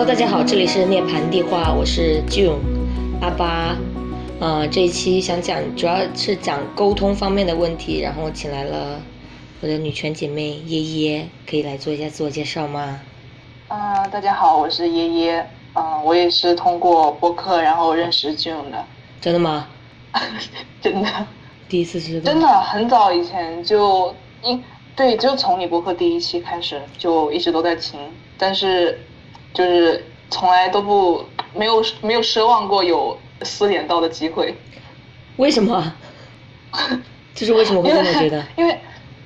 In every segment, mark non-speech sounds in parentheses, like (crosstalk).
Hello，大家好，这里是涅槃地话，我是 June 阿巴。呃，这一期想讲，主要是讲沟通方面的问题，然后我请来了我的女权姐妹耶耶，可以来做一下自我介绍吗？啊、大家好，我是耶耶。啊、我也是通过播客然后认识 June 的，真的吗？(laughs) 真的，第一次知道。真的很早以前就因对，就从你播客第一期开始就一直都在听，但是就是从来都不没有没有奢望过有私联到的机会，为什么？(laughs) 就是为什么会这么觉得？因为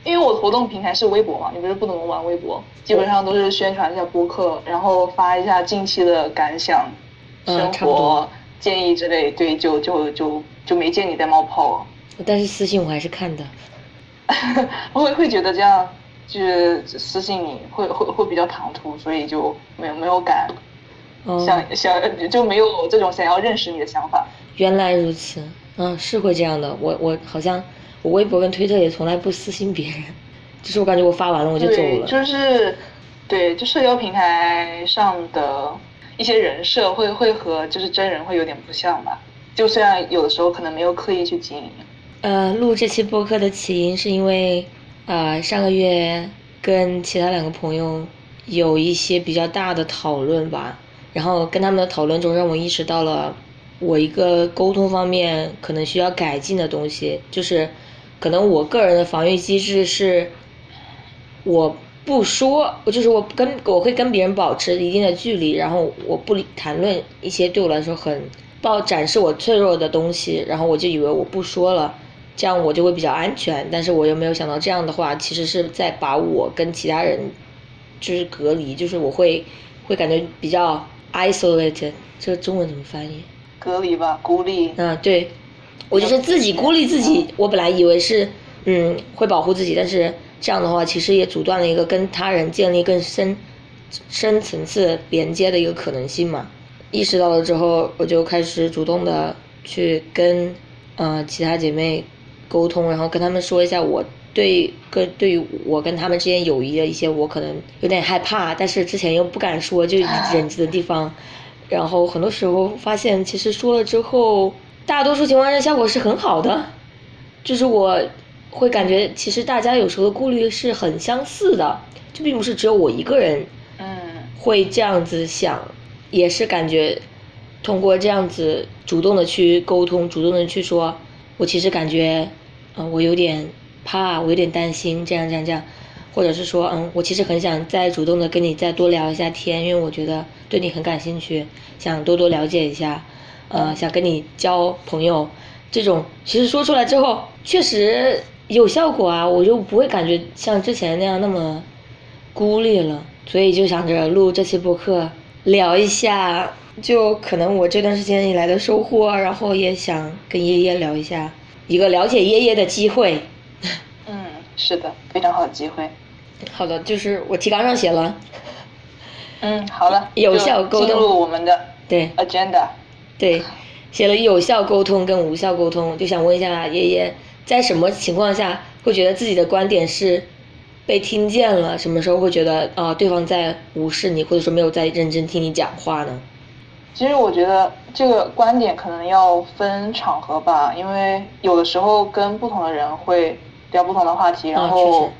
因为我的活动平台是微博嘛，你不是不怎么玩微博，基本上都是宣传一下播客，然后发一下近期的感想、嗯生活建议之类，对，就就就就没见你在冒泡，但是私信我还是看的。(laughs) 我会会觉得这样就是私信你会会会比较唐突，所以就没有没有敢哦，想想就没有这种想要认识你的想法。原来如此，嗯，是会这样的。我我好像我微博跟推特也从来不私信别人，(laughs) 就是我感觉我发完了我就走，了。就是对，就社交平台上的一些人设会会和就是真人会有点不像吧。就虽然有的时候可能没有刻意去经营，呃，录这期播客的起因是因为，呃，上个月跟其他两个朋友有一些比较大的讨论吧，然后跟他们的讨论中让我意识到了我一个沟通方面可能需要改进的东西，就是可能我个人的防御机制是，我不说，我就是我跟我会跟别人保持一定的距离，然后我不理谈论一些对我来说很报展示我脆弱的东西，然后我就以为我不说了，这样我就会比较安全。但是我又没有想到这样的话，其实是在把我跟其他人就是隔离，就是我会会感觉比较 isolated，这个中文怎么翻译？隔离吧，孤立。嗯，对，我就是自己孤立自己。我本来以为是嗯会保护自己，但是这样的话，其实也阻断了一个跟他人建立更深深层次连接的一个可能性嘛。意识到了之后，我就开始主动的去跟呃其他姐妹沟通，然后跟他们说一下我对跟对于我跟他们之间友谊的一些我可能有点害怕，但是之前又不敢说，就 (laughs) 忍着的地方。然后很多时候发现，其实说了之后，大多数情况下效果是很好的。就是我会感觉，其实大家有时候的顾虑是很相似的，就并不是只有我一个人嗯，会这样子想，也是感觉通过这样子主动的去沟通，主动的去说，我其实感觉，嗯、我有点怕，我有点担心，这样这样这样，或者是说，嗯，我其实很想再主动的跟你再多聊一下天，因为我觉得对你很感兴趣，想多多了解一下，呃，想跟你交朋友，这种其实说出来之后确实有效果啊，我就不会感觉像之前那样那么孤立了，所以就想着录这期播客聊一下，就可能我这段时间以来的收获，然后也想跟爷爷聊一下一个了解爷爷的机会。嗯，是的，非常好的机会。好的，就是我提纲上写了，嗯，好了，有效沟通入我们的对 agenda。对，写了有效沟通跟无效沟通，就想问一下爷爷，在什么情况下会觉得自己的观点是被听见了？什么时候会觉得啊、对方在无视你，或者说没有在认真听你讲话呢？其实我觉得这个观点可能要分场合吧，因为有的时候跟不同的人会聊不同的话题，然后实，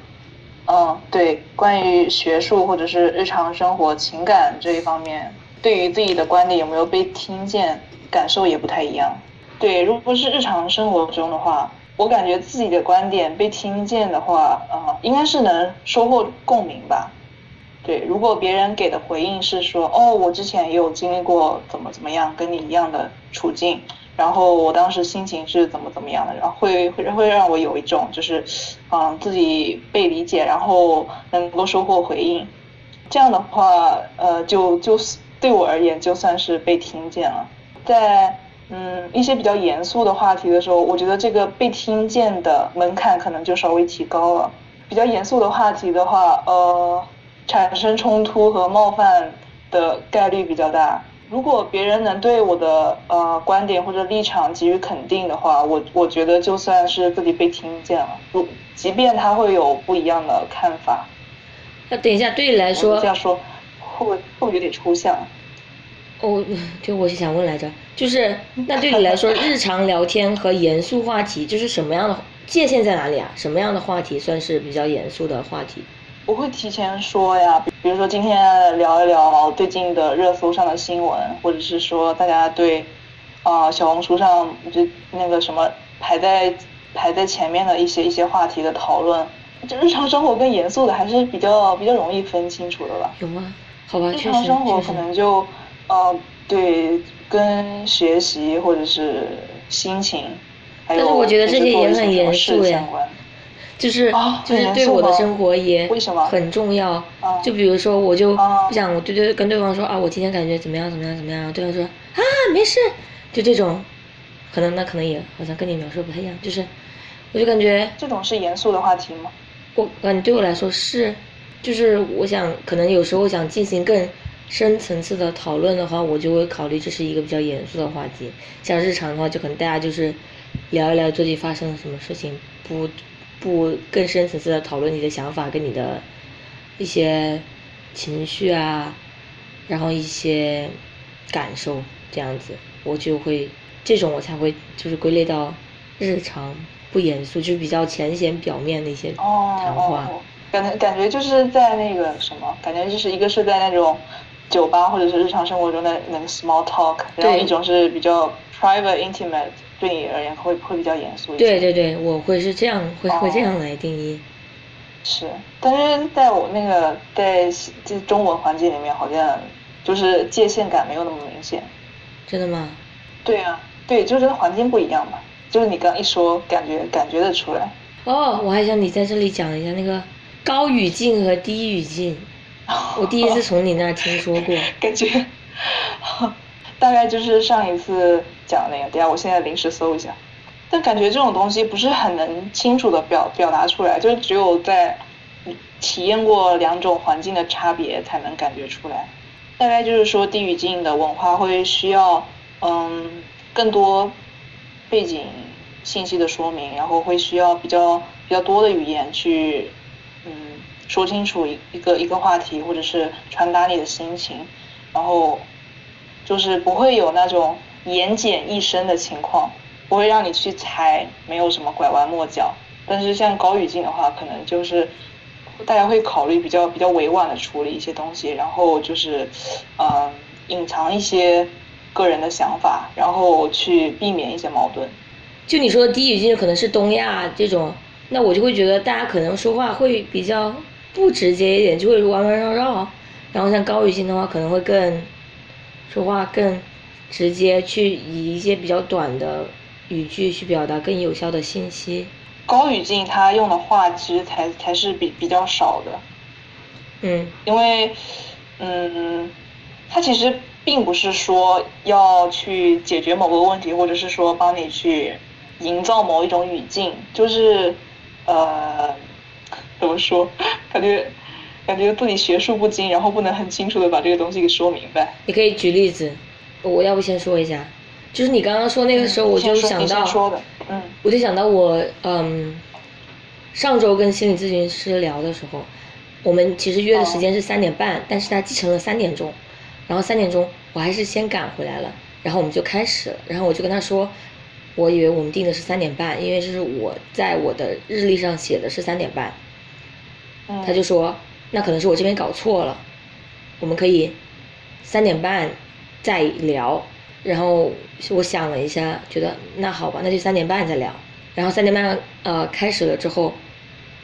嗯，对，关于学术或者是日常生活、情感这一方面，对于自己的观点有没有被听见，感受也不太一样。对，如果是日常生活中的话，我感觉自己的观点被听见的话，呃，应该是能收获共鸣吧。对，如果别人给的回应是说，哦，我之前也有经历过怎么怎么样，跟你一样的处境，然后我当时心情是怎么怎么样的，然后会会会让我有一种就是，嗯，自己被理解，然后能够收获回应，这样的话，呃，就就是对我而言就算是被听见了。在嗯一些比较严肃的话题的时候，我觉得这个被听见的门槛可能就稍微提高了。比较严肃的话题的话，呃，产生冲突和冒犯的概率比较大。如果别人能对我的呃观点或者立场给予肯定的话，我我觉得就算是自己被听见了，如即便他会有不一样的看法，那等一下，对你来我说这，样说会不会会不会有点抽象？哦，对，我是想问来着，就是那对你来说，(laughs) 日常聊天和严肃话题就是什么样的界限在哪里啊？什么样的话题算是比较严肃的话题？我会提前说呀，比如说今天聊一聊最近的热搜上的新闻，或者是说大家对，啊小红书上就那个什么排在排在前面的一些一些话题的讨论，就日常生活跟严肃的还是比较比较容易分清楚的吧。有吗？好吧，日常生活可能就，呃，对，跟学习或者是心情，还有但是我觉得这些也很严肃呀。就是就是对我的生活也很重要。就比如说，我就不想我对对跟对方说啊，我今天感觉怎么样怎么样怎么样。对方说啊，没事，就这种，可能那可能也好像跟你描述不太一样。就是，我就感觉这种是严肃的话题吗？我感觉对我来说是，就是我想可能有时候想进行更深层次的讨论的话，我就会考虑这是一个比较严肃的话题。像日常的话，就可能大家就是聊一聊最近发生了什么事情，不。不更深层次的讨论你的想法跟你的一些情绪啊，然后一些感受这样子，我就会这种我才会就是归类到日常不严肃，就是比较浅显表面的一些谈话。感觉感觉就是在那个什么，感觉就是一个是在那种酒吧或者是日常生活中的那个 small talk，然后一种是比较 private intimate。对你而言会会比较严肃一些。对对对，我会是这样，会会这样来定义。是，但是在我那个在这中文环境里面，好像就是界限感没有那么明显。真的吗？对啊，对，就是环境不一样嘛。就是你刚一说，感觉感觉得出来。哦，我还想你在这里讲一下那个高语境和低语境。(laughs) 我第一次从你那儿听说过。感觉。大概就是上一次讲的那个，等下我现在临时搜一下。但感觉这种东西不是很能清楚的表表达出来，就是只有在体验过两种环境的差别才能感觉出来。大概就是说低语境的文化会需要嗯更多背景信息的说明，然后会需要比较比较多的语言去嗯说清楚一个一个话题，或者是传达你的心情，然后。就是不会有那种言简意深的情况，不会让你去猜，没有什么拐弯抹角。但是像高语境的话，可能就是大家会考虑比较比较委婉的处理一些东西，然后就是嗯隐藏一些个人的想法，然后去避免一些矛盾。就你说的低语境可能是东亚这种，那我就会觉得大家可能说话会比较不直接一点，就会弯弯绕绕。然后像高语境的话，可能会更。说话更直接，去以一些比较短的语句去表达更有效的信息。高语境他用的话其实才才是比比较少的。嗯。因为，嗯，他其实并不是说要去解决某个问题，或者是说帮你去营造某一种语境，就是呃，怎么说？感觉。感觉自己学术不精，然后不能很清楚的把这个东西给说明白。你可以举例子，我要不先说一下，就是你刚刚说那个时候，我就想到，嗯，我就想到我嗯，上周跟心理咨询师聊的时候，我们其实约的时间是三点半，但是他继承了三点钟，然后三点钟我还是先赶回来了，然后我们就开始了，然后我就跟他说，我以为我们定的是三点半，因为就是我在我的日历上写的是三点半，他就说。那可能是我这边搞错了，我们可以三点半再聊。然后我想了一下，觉得那好吧，那就三点半再聊。然后三点半呃开始了之后，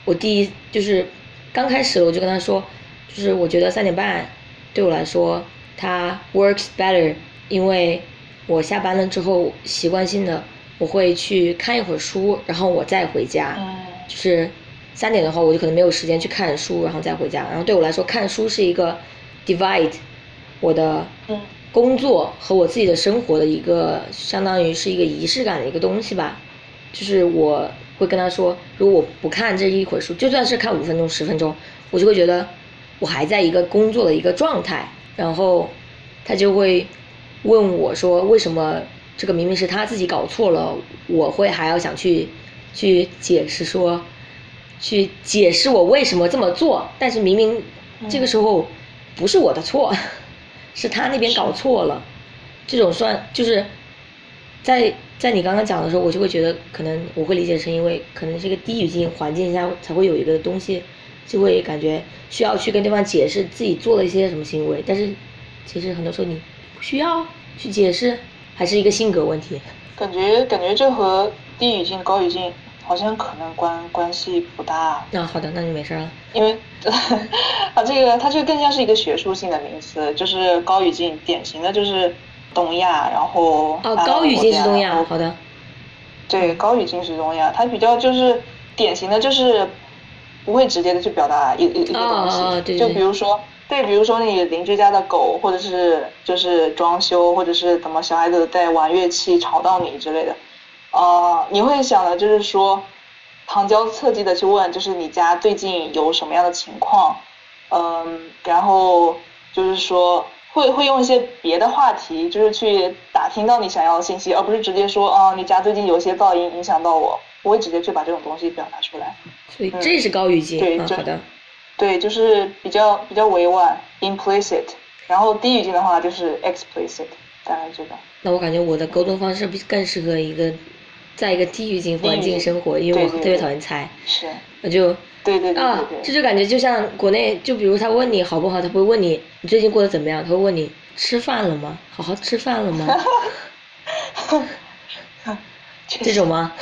我第一就是刚开始我就跟他说，就是我觉得三点半对我来说它 works better，因为我下班了之后习惯性的我会去看一会儿书，然后我再回家，就是。三点的话，我就可能没有时间去看书，然后再回家。然后对我来说，看书是一个 divide 我的工作和我自己的生活的一个，相当于是一个仪式感的一个东西吧。就是我会跟他说，如果我不看这一会儿书，就算是看五分钟、十分钟，我就会觉得我还在一个工作的一个状态。然后他就会问我说，为什么这个明明是他自己搞错了，我会还要想去去解释说。去解释我为什么这么做，但是明明这个时候不是我的错，(laughs) 是他那边搞错了。这种算就是在在你刚刚讲的时候，我就会觉得可能我会理解成因为可能是一个低语境环境下才会有一个东西，就会感觉需要去跟对方解释自己做了一些什么行为，但是其实很多时候你不需要去解释，还是一个性格问题。感觉感觉这和低语境高语境好像可能关关系不大。那好的，那就没事了。因为 (laughs) 啊，这个它这个更像是一个学术性的名词，就是高语境，典型的就是东亚，然后哦，高语境是东亚，好的。对，高语境是东亚，它比较就是典型的就是不会直接的去表达一一一个东西，就比如说。对，比如说你邻居家的狗，或者是就是装修，或者是怎么小孩子在玩乐器吵到你之类的，呃，你会想的就是说，旁敲侧击的去问，就是你家最近有什么样的情况，嗯，然后就是说会会用一些别的话题，就是去打听到你想要的信息，而不是直接说啊，你家最近有一些噪音影响到我，不会直接去把这种东西表达出来。所以这是高语境，对，好的。对，就是比较比较委婉，implicit，然后低语境的话就是 explicit，大概这个。那我感觉我的沟通方式更适合一个，在一个低语境环境生活，因为我特别讨厌猜。是。我就。对对对。啊，这就感觉就像国内，就比如他问你好不好，他不会问你你最近过得怎么样，他会问你吃饭了吗？好好吃饭了吗？(laughs) 这种吗？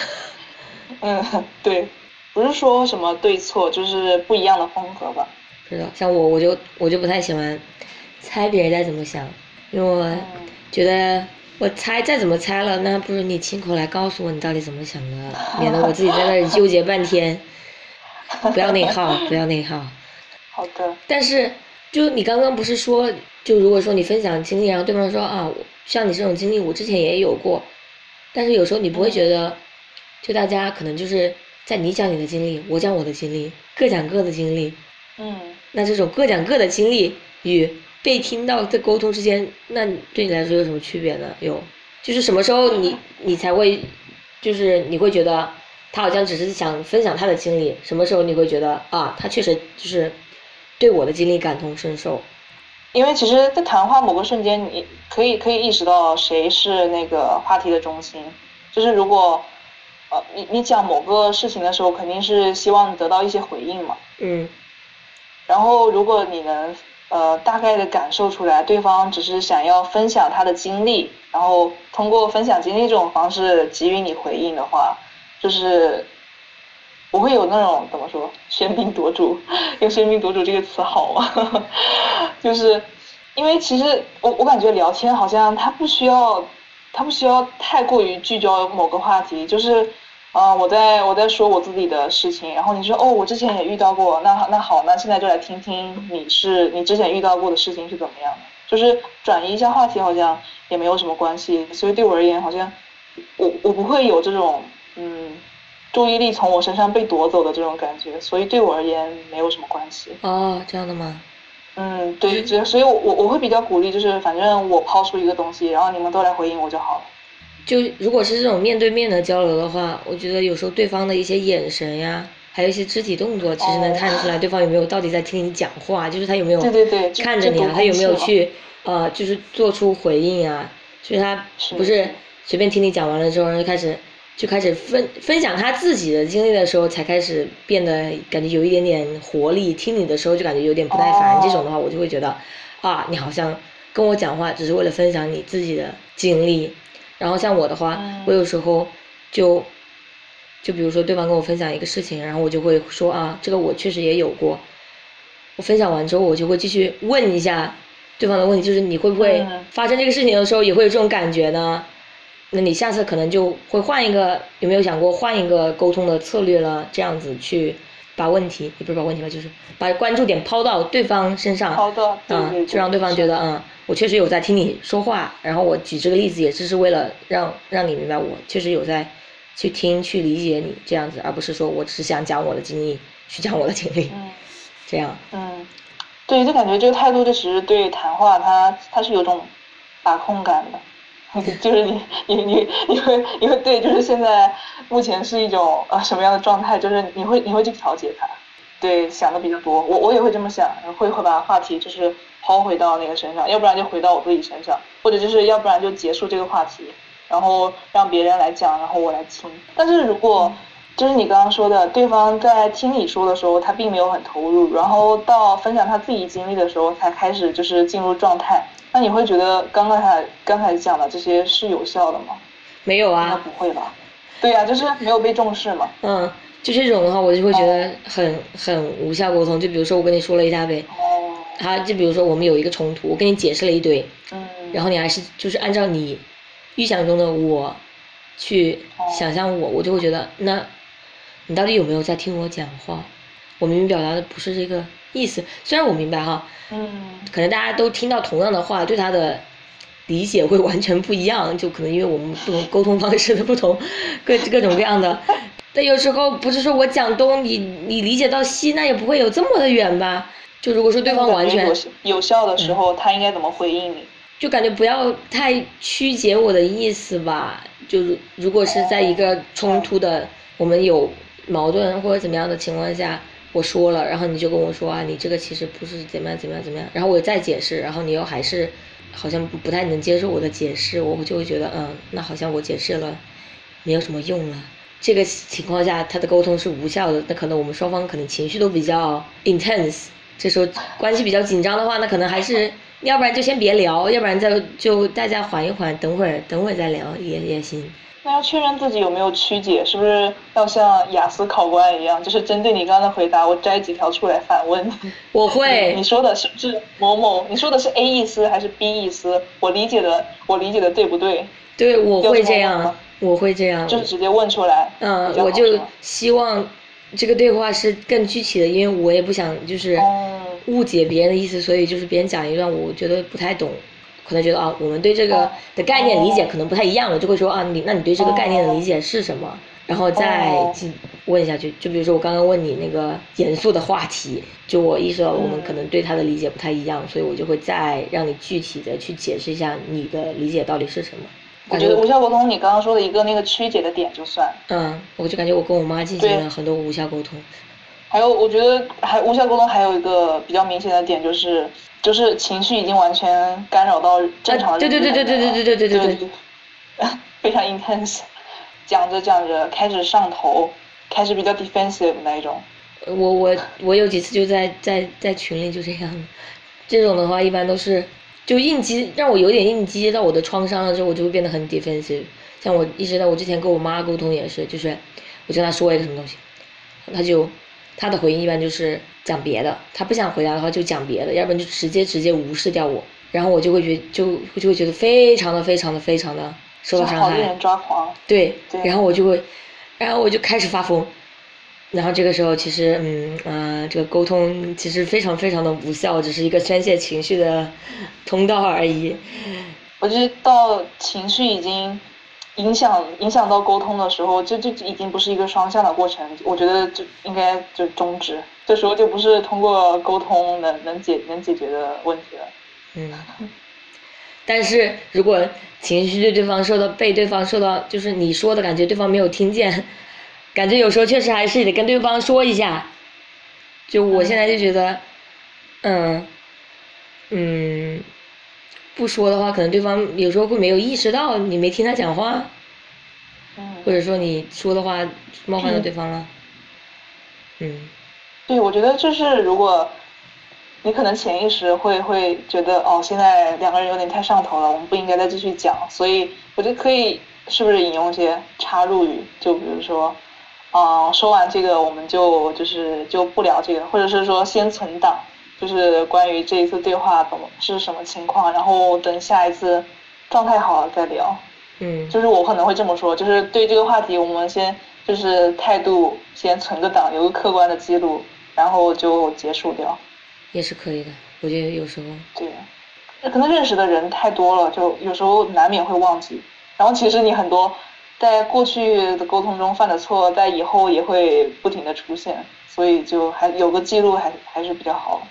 (laughs) 嗯，对。不是说什么对错，就是不一样的风格吧。是的，像我，我就我就不太喜欢猜别人在怎么想，因为我觉得我猜再怎么猜了，那不如你亲口来告诉我你到底怎么想的，(laughs) 免得我自己在那里纠结半天。不要内耗，不要内耗。(laughs) 好的。但是，就你刚刚不是说，就如果说你分享经历，然后对方说啊，像你这种经历，我之前也有过，但是有时候你不会觉得，就大家可能就是。在你讲你的经历，我讲我的经历，各讲各的经历。嗯。那这种各讲各的经历与被听到在沟通之间，那对你来说有什么区别呢？有，就是什么时候你你才会，就是你会觉得他好像只是想分享他的经历，什么时候你会觉得啊，他确实就是对我的经历感同身受？因为其实，在谈话某个瞬间，你可以可以意识到谁是那个话题的中心，就是如果。呃，你你讲某个事情的时候，肯定是希望得到一些回应嘛。嗯。然后，如果你能呃大概的感受出来，对方只是想要分享他的经历，然后通过分享经历这种方式给予你回应的话，就是不会有那种怎么说喧宾夺主，用喧宾夺主这个词好吗？(laughs) 就是因为其实我我感觉聊天好像他不需要。他不需要太过于聚焦某个话题，就是，啊，我在我在说我自己的事情，然后你说哦，我之前也遇到过，那那好，那现在就来听听你是你之前遇到过的事情是怎么样的，就是转移一下话题，好像也没有什么关系，所以对我而言，好像我我不会有这种嗯注意力从我身上被夺走的这种感觉，所以对我而言没有什么关系。哦，这样的吗？嗯，对，这所以，我我会比较鼓励，就是反正我抛出一个东西，然后你们都来回应我就好了。就如果是这种面对面的交流的话，我觉得有时候对方的一些眼神呀，还有一些肢体动作，其实能看出来对方有没有到底在听你讲话，就是他有没有看着你啊，他有没有去呃，就是做出回应啊，就是他不是随便听你讲完了之后，然后就开始。就开始分分享他自己的经历的时候，才开始变得感觉有一点点活力。听你的时候就感觉有点不耐烦。这种的话，我就会觉得，啊，你好像跟我讲话只是为了分享你自己的经历。然后像我的话，我有时候就，就比如说对方跟我分享一个事情，然后我就会说啊，这个我确实也有过。我分享完之后，我就会继续问一下对方的问题，就是你会不会发生这个事情的时候也会有这种感觉呢？那你下次可能就会换一个，有没有想过换一个沟通的策略了？这样子去把问题，也不是把问题吧，就是把关注点抛到对方身上，嗯，就让对方觉得，嗯，我确实有在听你说话，然后我举这个例子也只是为了让让你明白我确实有在去听去理解你这样子，而不是说我只想讲我的经历，去讲我的经历，这样。嗯，对，就感觉这个态度就其实对谈话，它它是有种把控感的。(laughs) 就是你你你你会你会对，就是现在目前是一种呃什么样的状态？就是你会你会去调节它。对想的比较多。我我也会这么想，会会把话题就是抛回到那个身上，要不然就回到我自己身上，或者就是要不然就结束这个话题，然后让别人来讲，然后我来听。但是如果就是你刚刚说的，对方在听你说的时候，他并没有很投入，然后到分享他自己经历的时候，才开始就是进入状态。那你会觉得刚刚才刚才讲的这些是有效的吗？没有啊。那不会吧？对呀，就是没有被重视嘛。嗯，就这种的话，我就会觉得很很无效沟通。就比如说我跟你说了一大堆，哦，他就比如说我们有一个冲突，我跟你解释了一堆，嗯，然后你还是就是按照你预想中的我去想象我，我就会觉得那。你到底有没有在听我讲话？我明明表达的不是这个意思，虽然我明白哈，嗯，可能大家都听到同样的话，对他的理解会完全不一样，就可能因为我们不同沟通方式的不同，各各种各样的。(laughs) 但有时候不是说我讲东，你你理解到西，那也不会有这么的远吧？就如果说对方完全有效的时候，他应该怎么回应你？就感觉不要太曲解我的意思吧。就是如果是在一个冲突的，我们有。矛盾或者怎么样的情况下，我说了，然后你就跟我说啊，你这个其实不是怎么样怎么样怎么样，然后我再解释，然后你又还是好像不太能接受我的解释，我就会觉得嗯，那好像我解释了没有什么用了。这个情况下，他的沟通是无效的，那可能我们双方可能情绪都比较 intense，这时候关系比较紧张的话，那可能还是要不然就先别聊，要不然再就大家缓一缓，等会儿等会儿再聊也也行。那要确认自己有没有曲解，是不是要像雅思考官一样，就是针对你刚刚的回答，我摘几条出来反问？我会。(laughs) 你说的是不是某某？你说的是 A 意思还是 B 意思？我理解的，我理解的对不对？对，我会这样，我会这样。就是直接问出来。嗯，我就希望这个对话是更具体的，因为我也不想就是误解别人的意思，所以就是别人讲一段我觉得不太懂。可能觉得啊，我们对这个的概念理解可能不太一样，了就会说啊，你那你对这个概念的理解是什么？然后再进问下去。就比如说我刚刚问你那个严肃的话题，就我意识到我们可能对它的理解不太一样，所以我就会再让你具体的去解释一下你的理解到底是什么。我觉得无效沟通，你刚刚说的一个那个曲解的点就算。嗯，我就感觉我跟我妈进行了很多无效沟通。还有，我觉得还无效沟通还有一个比较明显的点就是。就是情绪已经完全干扰到正常的对对对对对对对对对对，非常 intense，(laughs) 讲着讲着开始上头，开始比较 defensive 那一种。我我我有几次就在在在群里就这样，这种的话一般都是就应激，让我有点应激到我的创伤了之后，我就会变得很 defensive。像我意识到我之前跟我妈沟通也是，就是我跟她说一个什么东西，她就。她的回应一般就是讲别的，她不想回答的话就讲别的，要不然就直接直接无视掉我，然后我就会觉就就会觉得非常的非常的非常的受到伤害。人抓狂。对，然后我就会，然后我就开始发疯，然后这个时候其实嗯嗯，这个沟通其实非常非常的无效，只是一个宣泄情绪的通道而已。我觉得到情绪已经。影响影响到沟通的时候，这就已经不是一个双向的过程，我觉得就应该就终止。这时候就不是通过沟通能能解能解决的问题了。嗯。但是如果情绪对对方受到被对方受到，就是你说的感觉对方没有听见，感觉有时候确实还是得跟对方说一下。就我现在就觉得，嗯，嗯。不说的话，可能对方有时候会没有意识到你没听他讲话，或者说你说的话冒犯到对方了，嗯。对，我觉得就是如果，你可能潜意识会会觉得哦，现在两个人有点太上头了，我们不应该再继续讲，所以我觉得可以是不是引用一些插入语，就比如说，嗯，说完这个我们就就是就不聊这个，或者是说先存档。就是关于这一次对话怎么是什么情况，然后等下一次状态好了再聊。嗯。就是我可能会这么说，就是对这个话题，我们先就是态度先存个档，有个客观的记录，然后就结束掉。也是可以的，我觉得有时候。对。那可能认识的人太多了，就有时候难免会忘记。然后其实你很多在过去的沟通中犯的错，在以后也会不停的出现，所以就还有个记录还还是比较好。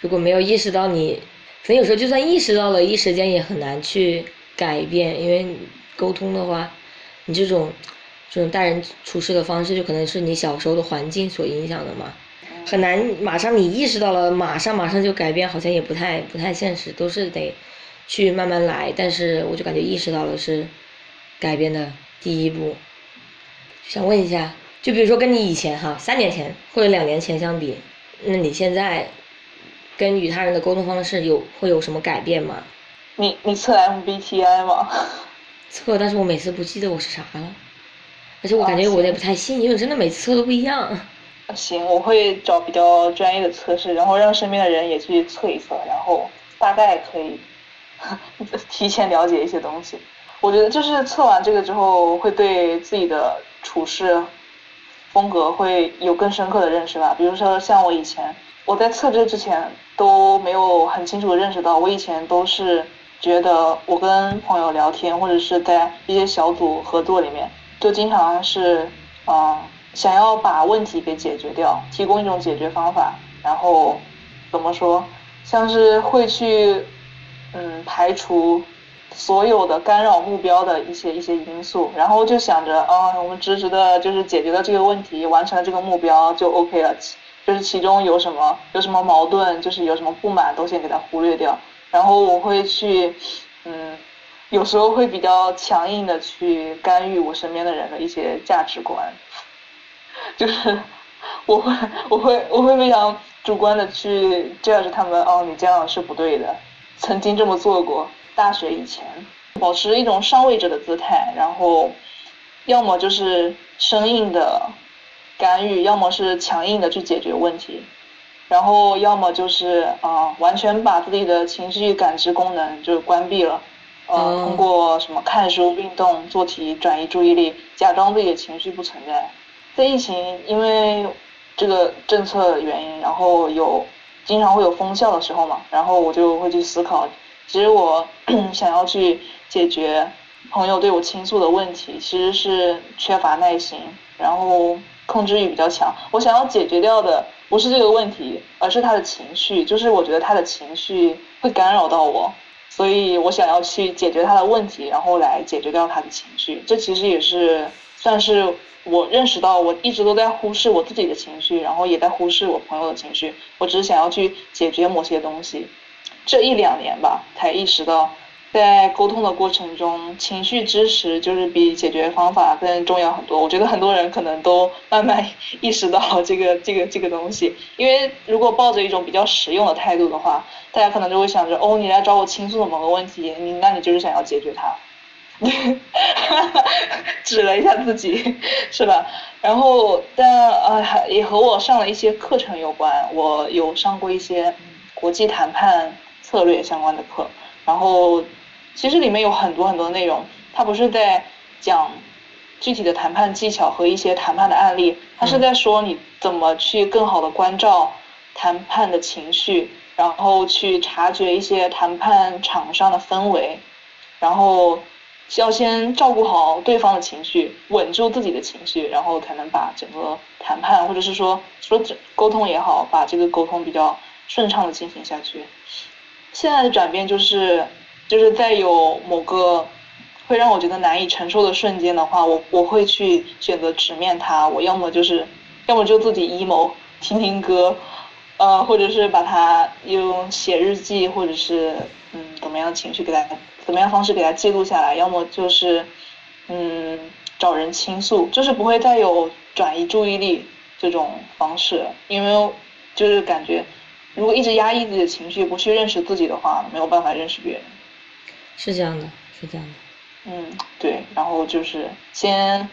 如果没有意识到你，可能有时候就算意识到了，一时间也很难去改变，因为沟通的话，你这种这种待人处事的方式，就可能是你小时候的环境所影响的嘛。很难马上你意识到了，马上马上就改变，好像也不太不太现实，都是得去慢慢来。但是我就感觉意识到了是改变的第一步。想问一下，就比如说跟你以前哈三年前或者两年前相比，那你现在跟与他人的沟通方式有会有什么改变吗？你你测 MBTI 吗？测，但是我每次不记得我是啥了，而且我感觉我也不太信，因为真的每次测都不一样。行，我会找比较专业的测试，然后让身边的人也去测一测，然后大概可以 (laughs) 提前了解一些东西。我觉得就是测完这个之后，会对自己的处事风格会有更深刻的认识吧。比如说像我以前，我在测这之前都没有很清楚的认识到，我以前都是觉得我跟朋友聊天或者是在一些小组合作里面，就经常是嗯。想要把问题给解决掉，提供一种解决方法，然后怎么说，像是会去嗯排除所有的干扰目标的一些一些因素，然后就想着啊，我们直直的就是解决了这个问题，完成了这个目标就 OK 了，就是其中有什么有什么矛盾，就是有什么不满都先给它忽略掉，然后我会去嗯，有时候会比较强硬的去干预我身边的人的一些价值观。就是我会我会我会非常主观的去 judge 他们哦，你这样是不对的。曾经这么做过，大学以前，保持一种上位者的姿态，然后要么就是生硬的干预，要么是强硬的去解决问题，然后要么就是啊，完全把自己的情绪感知功能就关闭了，呃，通过什么看书、运动、做题转移注意力，假装自己的情绪不存在。在疫情，因为这个政策原因，然后有经常会有封校的时候嘛，然后我就会去思考，其实我 (clears throat) 想要去解决朋友对我倾诉的问题，其实是缺乏耐心，然后控制欲比较强。我想要解决掉的不是这个问题，而是他的情绪，就是我觉得他的情绪会干扰到我，所以我想要去解决他的问题，然后来解决掉他的情绪。这其实也是算是。我认识到，我一直都在忽视我自己的情绪，然后也在忽视我朋友的情绪。我只是想要去解决某些东西。这一两年吧，才意识到，在沟通的过程中，情绪支持就是比解决方法更重要很多。我觉得很多人可能都慢慢意识到这个 (laughs) 这个这个东西。因为如果抱着一种比较实用的态度的话，大家可能就会想着，哦，你来找我倾诉某个问题，你那你就是想要解决它。(laughs) 指了一下自己，是吧？然后，但呃，也和我上了一些课程有关。我有上过一些国际谈判策略相关的课，然后其实里面有很多很多内容。它不是在讲具体的谈判技巧和一些谈判的案例，它是在说你怎么去更好的关照谈判的情绪，然后去察觉一些谈判场上的氛围，然后。要先照顾好对方的情绪，稳住自己的情绪，然后才能把整个谈判，或者是说说沟通也好，把这个沟通比较顺畅的进行下去。现在的转变就是，就是在有某个会让我觉得难以承受的瞬间的话，我我会去选择直面它。我要么就是，要么就自己 emo 听听歌，呃，或者是把它用写日记，或者是嗯怎么样情绪给它。怎么样方式给他记录下来？要么就是，嗯，找人倾诉，就是不会再有转移注意力这种方式，因为就是感觉，如果一直压抑自己的情绪，不去认识自己的话，没有办法认识别人。是这样的，是这样的。嗯，对。然后就是先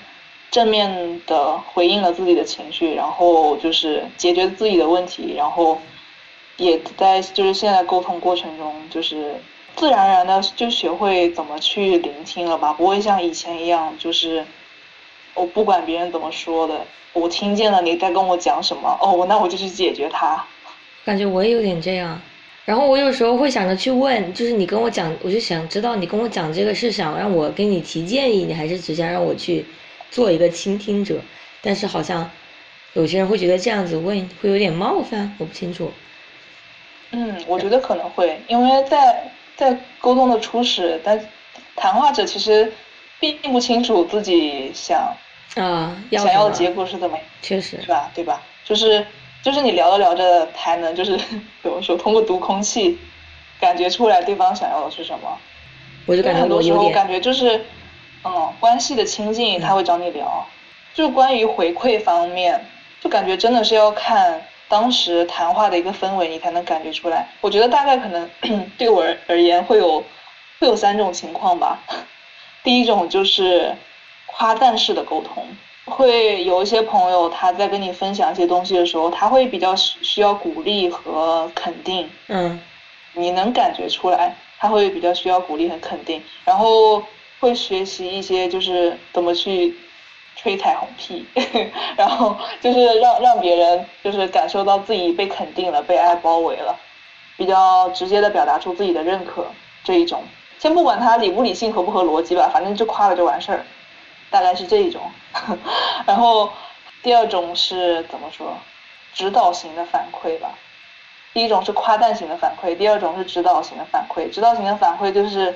正面的回应了自己的情绪，然后就是解决自己的问题，然后也在就是现在沟通过程中就是。自然而然的就学会怎么去聆听了吧，不会像以前一样，就是我不管别人怎么说的，我听见了你在跟我讲什么，哦，那我就去解决它。感觉我也有点这样，然后我有时候会想着去问，就是你跟我讲，我就想知道你跟我讲这个是想让我给你提建议，你还是只想让我去做一个倾听者？但是好像有些人会觉得这样子问会有点冒犯，我不清楚。嗯，我觉得可能会，因为在。在沟通的初始，但谈话者其实并不清楚自己想啊想要的结果是怎么，确实是吧？对吧？就是就是你聊着聊着才能就是 (laughs) 怎么说，通过读空气感觉出来对方想要的是什么。我就感觉很多时候感觉就是，嗯，关系的亲近他会找你聊，就关于回馈方面，就感觉真的是要看当时谈话的一个氛围，你才能感觉出来。我觉得大概可能 (clears throat) 对我而而言会有会有三种情况吧。(laughs) 第一种就是夸赞式的沟通，会有一些朋友他在跟你分享一些东西的时候，他会比较需需要鼓励和肯定，嗯。你能感觉出来，他会比较需要鼓励和肯定，然后会学习一些就是怎么去吹彩虹屁，(laughs) 然后就是让让别人就是感受到自己被肯定了，被爱包围了，比较直接的表达出自己的认可这一种。先不管他理不理性、合不合逻辑吧，反正就夸了就完事儿，大概是这一种。然后第二种是怎么说？指导型的反馈吧。第一种是夸赞型的反馈，第二种是指导型的反馈。指导型的反馈就是，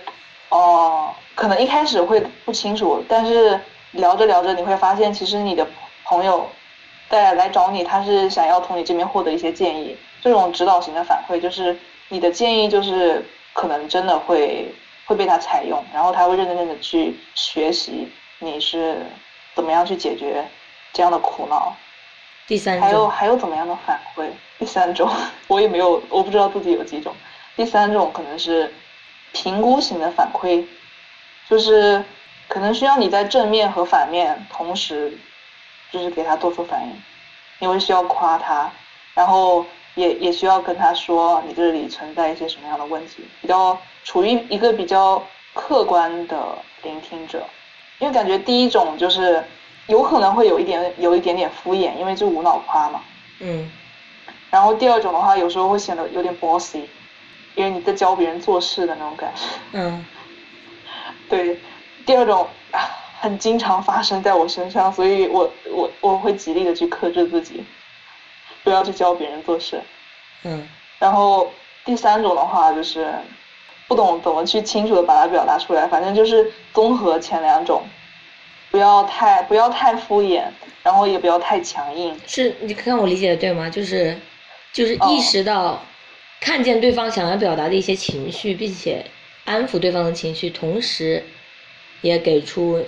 哦、可能一开始会不清楚，但是聊着聊着你会发现，其实你的朋友在来找你，他是想要从你这边获得一些建议。这种指导型的反馈就是你的建议就是可能真的会会被他采用，然后他会认真的去学习你是怎么样去解决这样的苦恼。第三还有，还有怎么样的反馈？第三种 (laughs) 我也没有，我不知道自己有几种。第三种可能是评估型的反馈，就是可能需要你在正面和反面同时，就是给他做出反应。因为需要夸他，然后也也需要跟他说你这里存在一些什么样的问题，比较处于一个比较客观的聆听者。因为感觉第一种就是有可能会有一点有一点点敷衍，因为就无脑夸嘛。嗯然后第二种的话，有时候会显得有点 bossy，因为你在教别人做事的那种感觉。嗯 (laughs) 对，第二种啊很经常发生在我身上，所以我我我会极力的去克制自己，不要去教别人做事。嗯然后第三种的话就是不懂怎么去清楚的把它表达出来，反正就是综合前两种，不要太不要太敷衍，然后也不要太强硬。是你看我理解的对吗？就是就是哦意识到、看见对方想要表达的一些情绪，并且安抚对方的情绪，同时也给出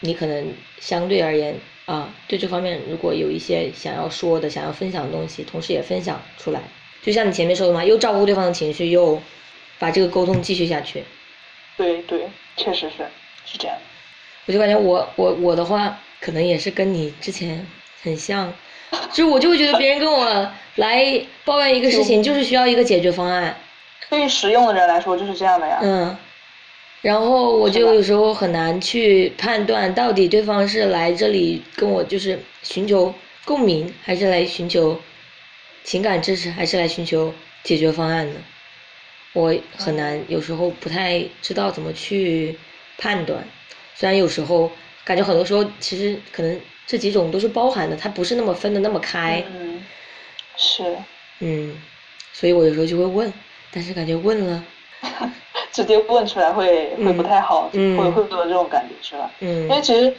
你可能相对而言啊，对这方面如果有一些想要说的、想要分享的东西，同时也分享出来。就像你前面说的嘛，又照顾对方的情绪，又把这个沟通继续下去。对对，确实是是这样。我就感觉我我我的话，可能也是跟你之前很像，就是我就会觉得别人跟我来抱怨一个事情，(laughs) 就是需要一个解决方案，对于实用的人来说就是这样的呀。嗯，然后我就有时候很难去判断到底对方是来这里跟我就是寻求共鸣，还是来寻求情感支持，还是来寻求解决方案的。我很难，有时候不太知道怎么去判断。虽然有时候感觉很多时候其实可能这几种都是包含的，它不是那么分的那么开。嗯，是嗯，所以我有时候就会问，但是感觉问了，(laughs) 直接问出来会会不太好，嗯会会有这种感觉是吧？嗯因为嗯其实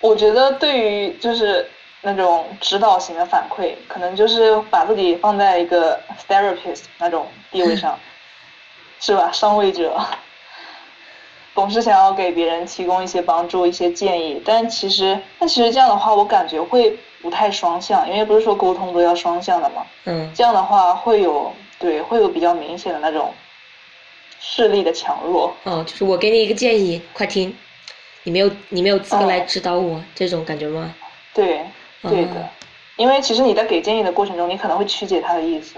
我觉得对于就是那种指导型的反馈，可能就是把自己放在一个 therapist 那种地位上，是吧？上位者，总是想要给别人提供一些帮助、一些建议，但其实但其实这样的话，我感觉会不太双向，因为不是说沟通都要双向的嘛。嗯这样的话会有对会有比较明显的那种势力的强弱。哦，就是我给你一个建议，快听，你没有你没有资格来哦指导我，这种感觉吗？对，对的，嗯因为其实你在给建议的过程中，你可能会曲解他的意思。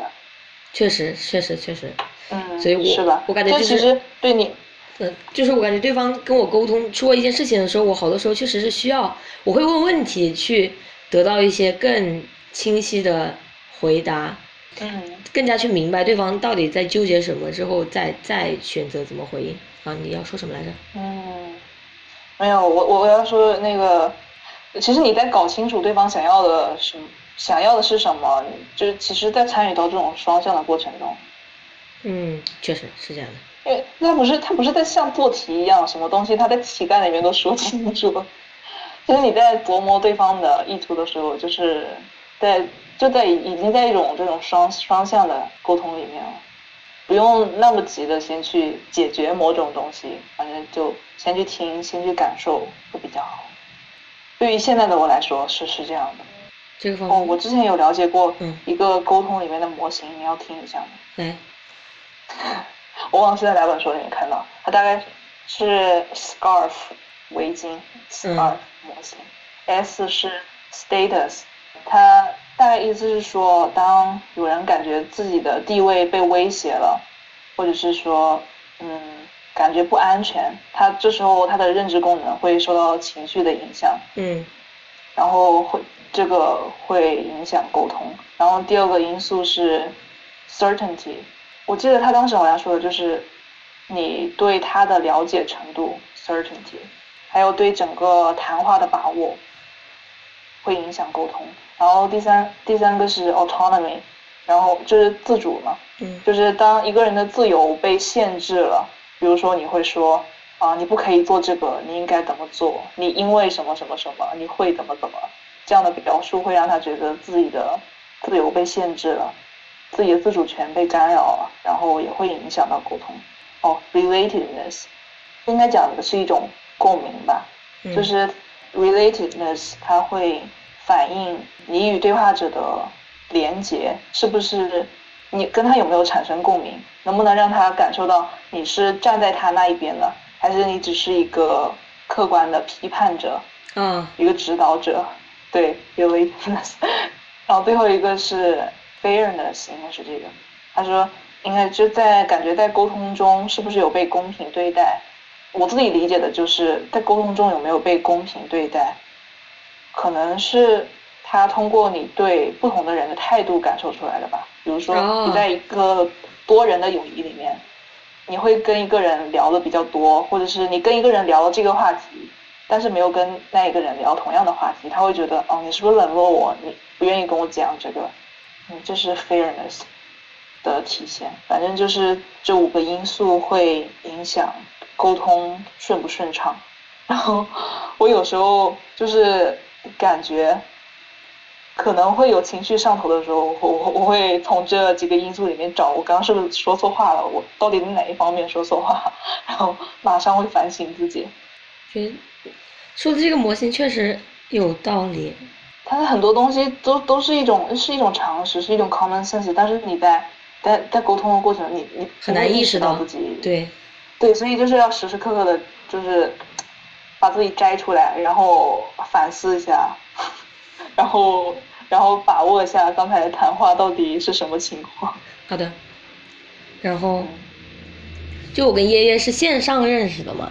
确实确实确实，嗯，所以我是吧？我感觉就是其实对你，嗯，就是我感觉对方跟我沟通说一件事情的时候，我好多时候确实是需要，我会问问题去得到一些更清晰的回答，嗯，更加去明白对方到底在纠结什么之后，再再选择怎么回应。啊，你要说什么来着？嗯，没有，我我我要说那个，其实你在搞清楚对方想要的什么，想要的是什么，就是其实，在参与到这种双向的过程中，嗯，确实是这样的。因为那不是他不是在像做题一样，什么东西他在题干里面都说清楚。就是你在琢磨对方的意图的时候，就是在就在已经在一种这种双双向的沟通里面了，不用那么急的先去解决某种东西，反正就先去听，先去感受会比较好。对于现在的我来说是是这样的。这个哦，我之前有了解过嗯。一个沟通里面的模型，你要听一下吗？来，(laughs) 我忘记在哪本书里面看到，它大概是 scarf 围巾 scarf 模型、s 是 status，它大概意思是说，当有人感觉自己的地位被威胁了，或者是说，嗯，感觉不安全，他这时候他的认知功能会受到情绪的影响，嗯。然后会这个会影响沟通。然后第二个因素是 certainty，我记得他当时好像说的就是你对他的了解程度 certainty，还有对整个谈话的把握会影响沟通。然后第三第三个是 autonomy，然后就是自主嘛，嗯就是当一个人的自由被限制了，比如说你会说啊，你不可以做这个，你应该怎么做？你因为什么什么什么，你会怎么怎么？这样的表述会让他觉得自己的自由被限制了，自己的自主权被干扰了，然后也会影响到沟通。哦，relatedness，应该讲的是一种共鸣吧，嗯，就是 relatedness，它会反映你与对话者的连结是不是你跟他有没有产生共鸣，能不能让他感受到你是站在他那一边的，还是你只是一个客观的批判者，嗯，一个指导者，对 relatedness。(laughs) 然后最后一个是 fairness，应该是这个，他说应该就在感觉在沟通中是不是有被公平对待。我自己理解的就是在沟通中有没有被公平对待，可能是他通过你对不同的人的态度感受出来的吧。比如说哦你在一个多人的友谊里面，你会跟一个人聊的比较多，或者是你跟一个人聊了这个话题，但是没有跟那一个人聊同样的话题，他会觉得哦，你是不是冷落我？你不愿意跟我讲这个，嗯，这是 fairness 的体现。反正就是这五个因素会影响沟通顺不顺畅。然后我有时候就是感觉可能会有情绪上头的时候，(laughs) 我我会从这几个因素里面找我刚刚是不是说错话了，我到底哪一方面说错话，(laughs) 然后马上会反省自己。说的这个模型确实有道理。它的很多东西都都是一种是一种常识，是一种 common sense，但是你在在在沟通的过程，你你很难意意识到到自己对，对，所以就是要时时刻刻的，就是把自己摘出来，然后反思一下，(laughs) 然后然后把握一下刚才的谈话到底是什么情况。好的。然后，就我跟耶耶是线上认识的嘛，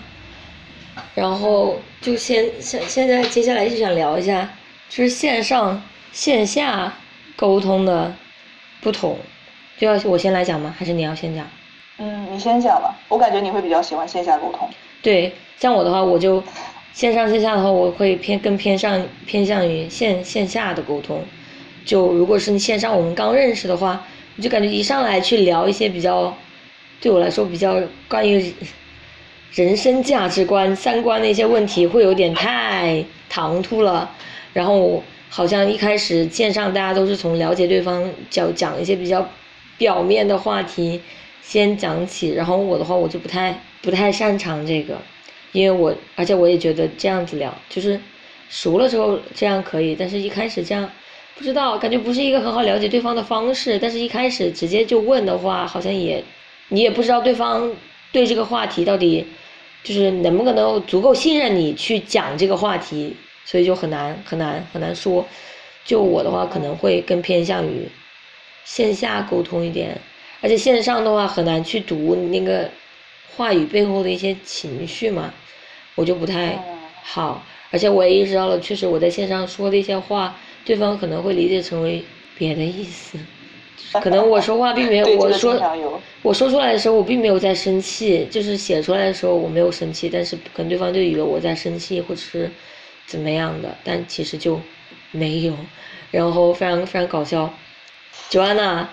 然后就先现现在接下来就想聊一下，就是线上线下沟通的不同，就要我先来讲吗？还是你要先讲？嗯，你先讲吧，我感觉你会比较喜欢线下沟通。对，像我的话，我就线上线下的话，我会偏更偏向偏向于线线下的沟通。就如果是你线上我们刚认识的话，我就感觉一上来去聊一些比较对我来说比较关于人生价值观、三观的一些问题，会有点太唐突了。然后好像一开始线上大家都是从了解对方讲讲一些比较表面的话题先讲起，然后我的话我就不太不太擅长这个，因为我而且我也觉得这样子聊就是熟了之后这样可以，但是一开始这样不知道感觉不是一个很好了解对方的方式，但是一开始直接就问的话，好像也你也不知道对方对这个话题到底就是能不能足够信任你去讲这个话题，所以就很难很难很难说。就我的话，可能会更偏向于线下沟通一点，而且线上的话很难去读那个话语背后的一些情绪嘛，我就不太好。而且我也意识到了，确实我在线上说的一些话，对方可能会理解成为别的意思。可能我说话并没有我说我说出来的时候，我并没有在生气，就是写出来的时候我没有生气，但是可能对方就以为我在生气或者是怎么样的，但其实就没有。然后非常非常搞笑，九安娜，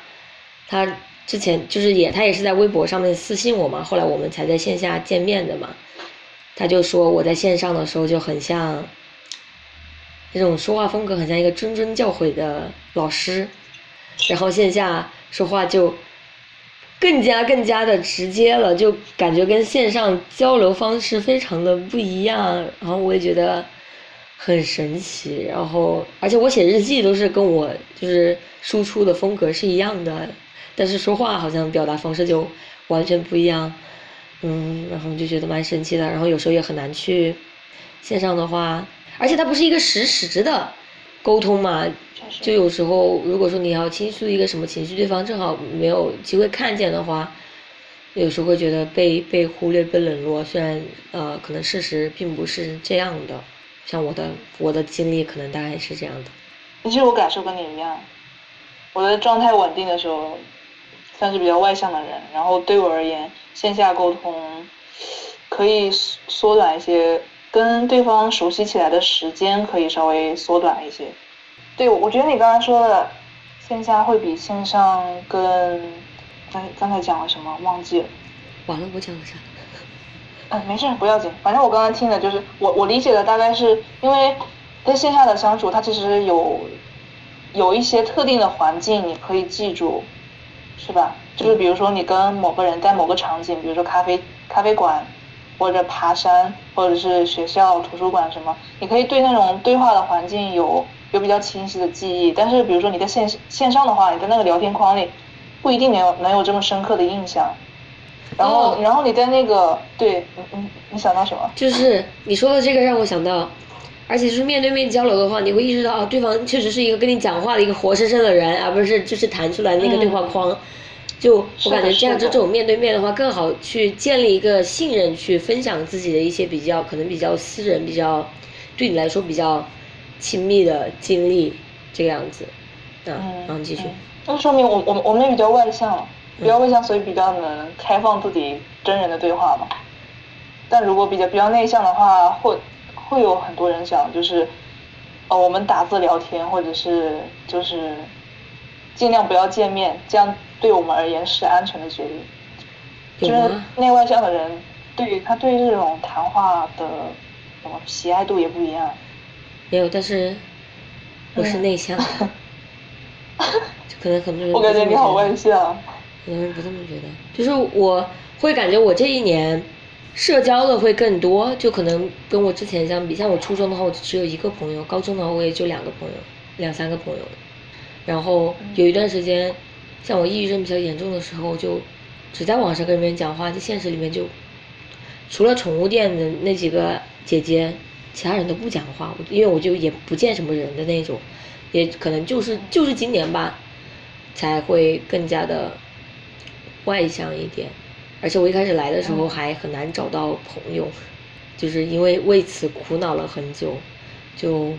她之前就是也她也是在微博上面私信我嘛，后来我们才在线下见面的嘛。她就说我在线上的时候就很像，那种说话风格很像一个谆谆教诲的老师，然后线下说话就更加更加的直接了，就感觉跟线上交流方式非常的不一样，然后我也觉得很神奇，然后而且我写日记都是跟我就是输出的风格是一样的，但是说话好像表达方式就完全不一样，嗯，然后就觉得蛮神奇的，然后有时候也很难去线上的话，而且它不是一个实时的沟通嘛，就有时候如果说你要倾诉一个什么情绪，对方正好没有机会看见的话，有时候会觉得被被忽略、被冷落。虽然呃，可能事实并不是这样的，像我的我的经历可能大概是这样的。其实我感受跟你一样，我的状态稳定的时候，算是比较外向的人。然后对我而言，线下沟通可以缩短一些，跟对方熟悉起来的时间可以稍微缩短一些。对，我觉得你刚刚说的，线下会比线上跟刚刚才讲了什么忘记了。完了，我讲了啥？嗯，没事，不要紧。反正我刚刚听的就是我我理解的大概是因为在线下的相处，它其实有有一些特定的环境你可以记住，是吧？就是比如说你跟某个人在某个场景，比如说咖啡咖啡馆，或者爬山，或者是学校图书馆什么，你可以对那种对话的环境有。有比较清晰的记忆，但是比如说你在线线上的话，你在那个聊天框里不一定能有能有这么深刻的印象。然后，然后你在那个对，你你你想到什么？就是你说的这个让我想到，而且就是面对面交流的话，你会意识到啊，对方确实是一个跟你讲话的一个活生生的人，而不是就是弹出来那个对话框。就我感觉这样，这种面对面的话更好去建立一个信任，去分享自己的一些比较可能比较私人、比较对你来说比较。亲密的经历这个样子，嗯，然后继续。那说明我我我们比较外向，比较外向，所以比较能开放自己真人的对话嘛。但如果比较比较内向的话，会会有很多人想就是，呃，我们打字聊天，或者是就是尽量不要见面，这样对我们而言是安全的决定。就是内外向的人，对于他对这种谈话的什么喜爱度也不一样。没有，但是我是内向，(laughs) 就可能很多人。我感觉你好外向。很多人不这么觉得，就是我会感觉我这一年社交的会更多，就可能跟我之前相比，像我初中的话，我只有一个朋友；高中的话，我也就两个朋友，两三个朋友。然后有一段时间，像我抑郁症比较严重的时候，就只在网上跟别人讲话，在现实里面就除了宠物店的那几个姐姐。其他人都不讲话，因为我就也不见什么人的那种，也可能就是就是今年吧，才会更加的外向一点。而且我一开始来的时候还很难找到朋友，就是因为为此苦恼了很久，就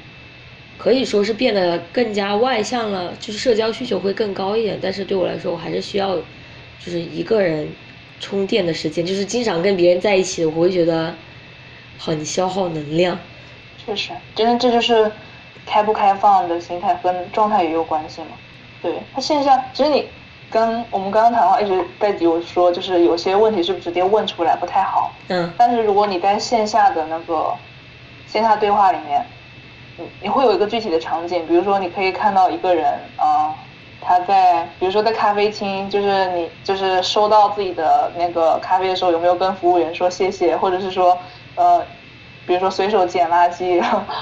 可以说是变得更加外向了，就是社交需求会更高一点。但是对我来说，我还是需要就是一个人充电的时间，就是经常跟别人在一起，我会觉得。很消耗能量，确实，真的这就是开不开放的心态跟状态也有关系嘛。对，他线下其实你跟我们刚刚谈话一直在有说，就是有些问题是不是直接问出来不太好。嗯。但是如果你在线下的那个线下对话里面，你你会有一个具体的场景，比如说你可以看到一个人，啊，他在比如说在咖啡厅，就是你就是收到自己的那个咖啡的时候，有没有跟服务员说谢谢，或者是说。呃，比如说随手捡垃圾，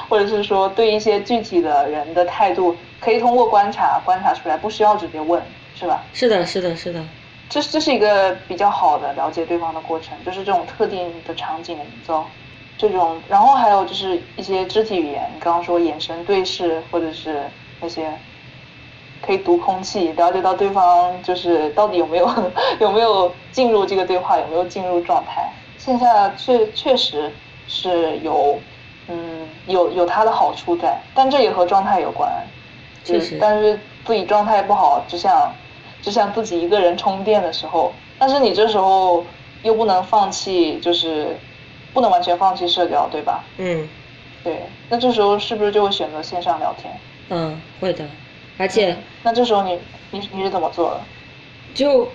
或者是说对一些具体的人的态度，可以通过观察观察出来，不需要直接问，是吧？是的，是的，是的。这这是一个比较好的了解对方的过程，就是这种特定的场景的营造，这种，然后还有就是一些肢体语言，你刚刚说眼神对视，或者是那些可以读空气，了解到对方就是到底有没有 (laughs) 有没有进入这个对话，有没有进入状态。线下确确实是有，嗯，有有它的好处在，但这也和状态有关。确实。但是自己状态不好，只想只想自己一个人充电的时候，但是你这时候又不能放弃，就是不能完全放弃社交，对吧？嗯。对，那这时候是不是就会选择线上聊天？嗯，会的。而且。那这时候你你你是怎么做的？就。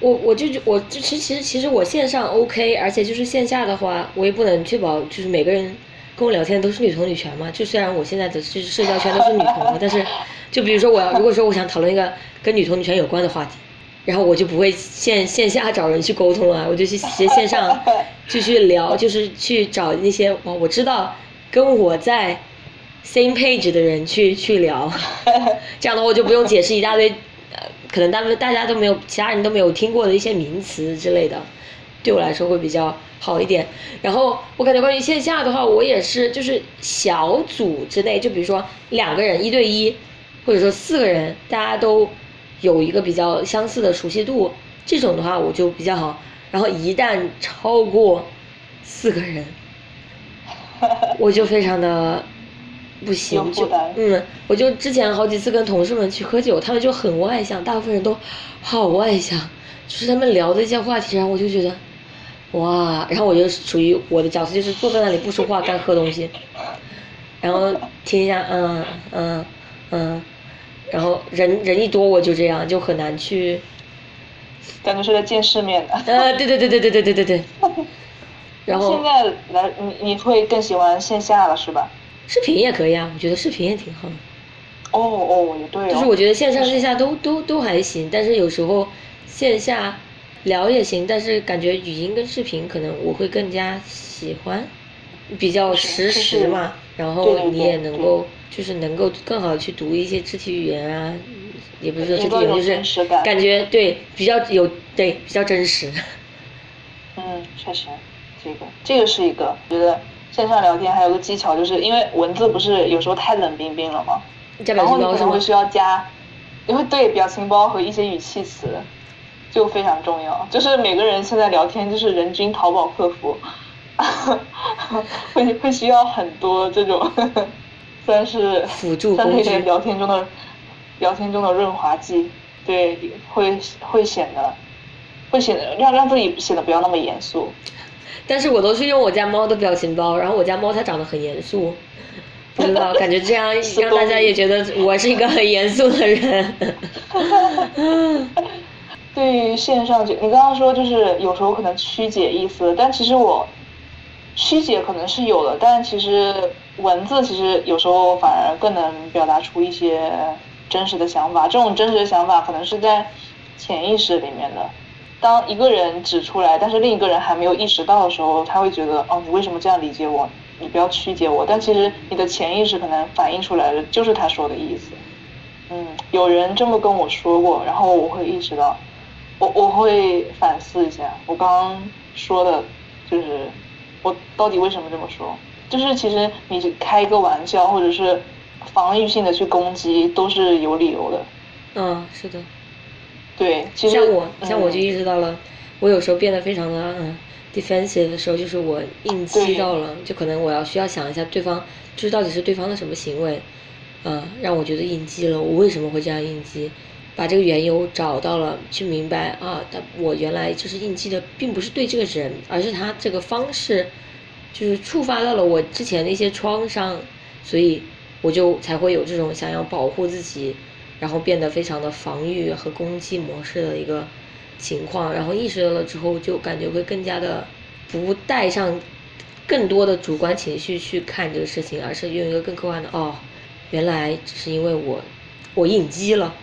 我我就我其实其实其实我线上 OK，而且就是线下的话，我也不能确保就是每个人跟我聊天都是女同女权嘛。就虽然我现在的就是社交圈都是女同，但是就比如说我要如果说我想讨论一个跟女同女权有关的话题，然后我就不会线线下找人去沟通啊，我就去直接线上就去聊，就是去找那些哦我知道跟我在 same page 的人去去聊，(laughs) 这样的话我就不用解释一大堆，可能大家大家都没有其他人都没有听过的一些名词之类的。对我来说会比较好一点。然后我感觉关于线下的话，我也是就是小组之内，就比如说两个人一对一，或者说四个人，大家都有一个比较相似的熟悉度，这种的话我就比较好。然后一旦超过四个人，我就非常的不行，就嗯，我就之前好几次跟同事们去喝酒，他们就很外向，大部分人都好外向，就是他们聊的一些话题，然后我就觉得。哇，然后我就属于我的角色就是坐在那里不说话干喝东西，然后听一下嗯嗯嗯，然后人人一多我就这样就很难去，感觉是在见世面的。呃，对对对对对对对对对。(laughs) 然后现在来你你会更喜欢线下了是吧？视频也可以啊，我觉得视频也挺好的。哦哦，也对。就是我觉得线上线下都都都还行，但是有时候线下。聊也行，但是感觉语音跟视频可能我会更加喜欢，比较实时嘛，然后你也能够就是能够更好的去读一些肢体语言啊，也不是说肢体语言，就是感觉对比较有对比较真实。嗯，确实，这个这个是一个，我觉得线上聊天还有个技巧，就是因为文字不是有时候太冷冰冰了吗？然后你可能会需要加，因为对表情包和一些语气词。就非常重要，就是每个人现在聊天就是人均淘宝客服，(laughs) 会会需要很多这种，(laughs) 算是辅助工具。聊天中的聊天中的润滑剂，对，会会显得会显得让让自己显得不要那么严肃。但是我都是用我家猫的表情包，然后我家猫它长得很严肃，(laughs) 不知道感觉这样让大家也觉得我是一个很严肃的人。(laughs) 对于线上就你刚刚说就是有时候可能曲解意思，但其实我曲解可能是有的，但其实文字其实有时候反而更能表达出一些真实的想法。这种真实的想法可能是在潜意识里面的。当一个人指出来，但是另一个人还没有意识到的时候，他会觉得哦，你为什么这样理解我？你不要曲解我。但其实你的潜意识可能反映出来的就是他说的意思。嗯，有人这么跟我说过，然后我会意识到。我我会反思一下，我刚刚说的，就是我到底为什么这么说？就是其实你开一个玩笑，或者是防御性的去攻击，都是有理由的。嗯，是的。对，其实像我，像我就意识到了，我有时候变得非常的嗯 defensive 的时候，就是我应激到了，就可能我要需要想一下对方，就是到底是对方的什么行为，嗯，让我觉得应激了，我为什么会这样应激？把这个缘由找到了，去明白啊，他我原来就是应激的，并不是对这个人，而是他这个方式，就是触发到了我之前的一些创伤，所以我就才会有这种想要保护自己，然后变得非常的防御和攻击模式的一个情况，然后意识到了之后，就感觉会更加的不带上更多的主观情绪去看这个事情，而是用一个更客观的哦，原来只是因为我我应激了。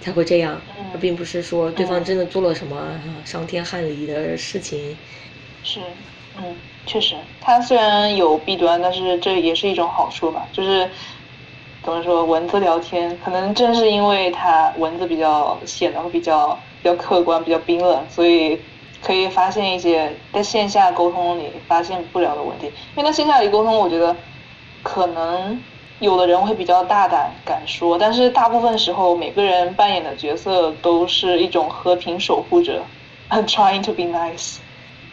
才会这样，而并不是说对方真的做了什么伤天害理的事情。是，嗯，确实，它虽然有弊端，但是这也是一种好处吧。就是怎么说，文字聊天，可能正是因为它文字比较显得会比较比较客观、比较冰冷，所以可以发现一些在线下沟通里发现不了的问题。因为在线下里沟通，我觉得可能。有的人会比较大胆敢说，但是大部分时候每个人扮演的角色都是一种和平守护者，trying to be nice，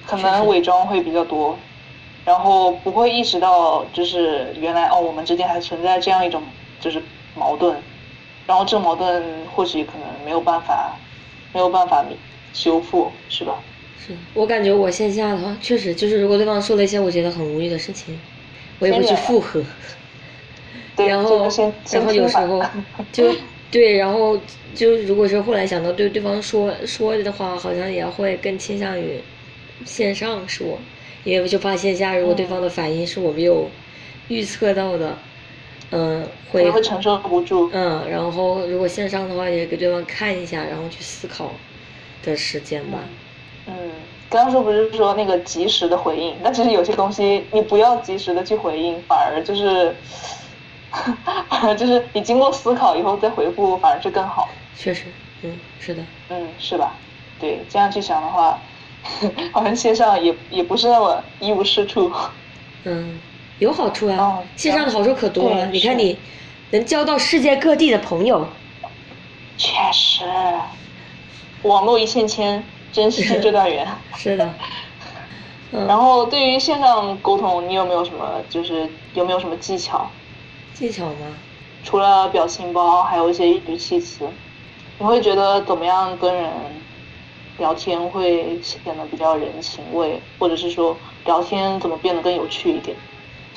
可能伪装会比较多，然后不会意识到就是原来哦我们之间还存在这样一种就是矛盾，然后这矛盾或许可能没有办法没有办法修复，是吧？是我感觉我线下的话确实就是如果对方说了一些我觉得很无语的事情，我也会去附和。(laughs) 然后，然后有时候 (laughs) 就对，然后就如果是后来想到对对方说说的话，好像也会更倾向于线上说，因为就怕线下如果对方的反应是我没有预测到的，嗯，可能会承受不住。嗯，然后如果线上的话，也给对方看一下，然后去思考的时间吧。嗯，刚刚说不是说那个及时的回应，但其实有些东西你不要及时的去回应，反而就是，(laughs) 就是你经过思考以后再回复，反而是更好。确实，嗯，是的。嗯，是吧？对，这样去想的话，(laughs) 好像线上也也不是那么一无是处。嗯，有好处啊，线上的好处可多了。你看你能交到世界各地的朋友。确实，网络一线牵，珍惜 (laughs) 这段缘。是的。(laughs) 然后对于线上沟通，你有没有什么就是有没有什么技巧？技巧吗？除了表情包，还有一些语气词，你会觉得怎么样跟人聊天会显得比较人情味，或者是说聊天怎么变得更有趣一点？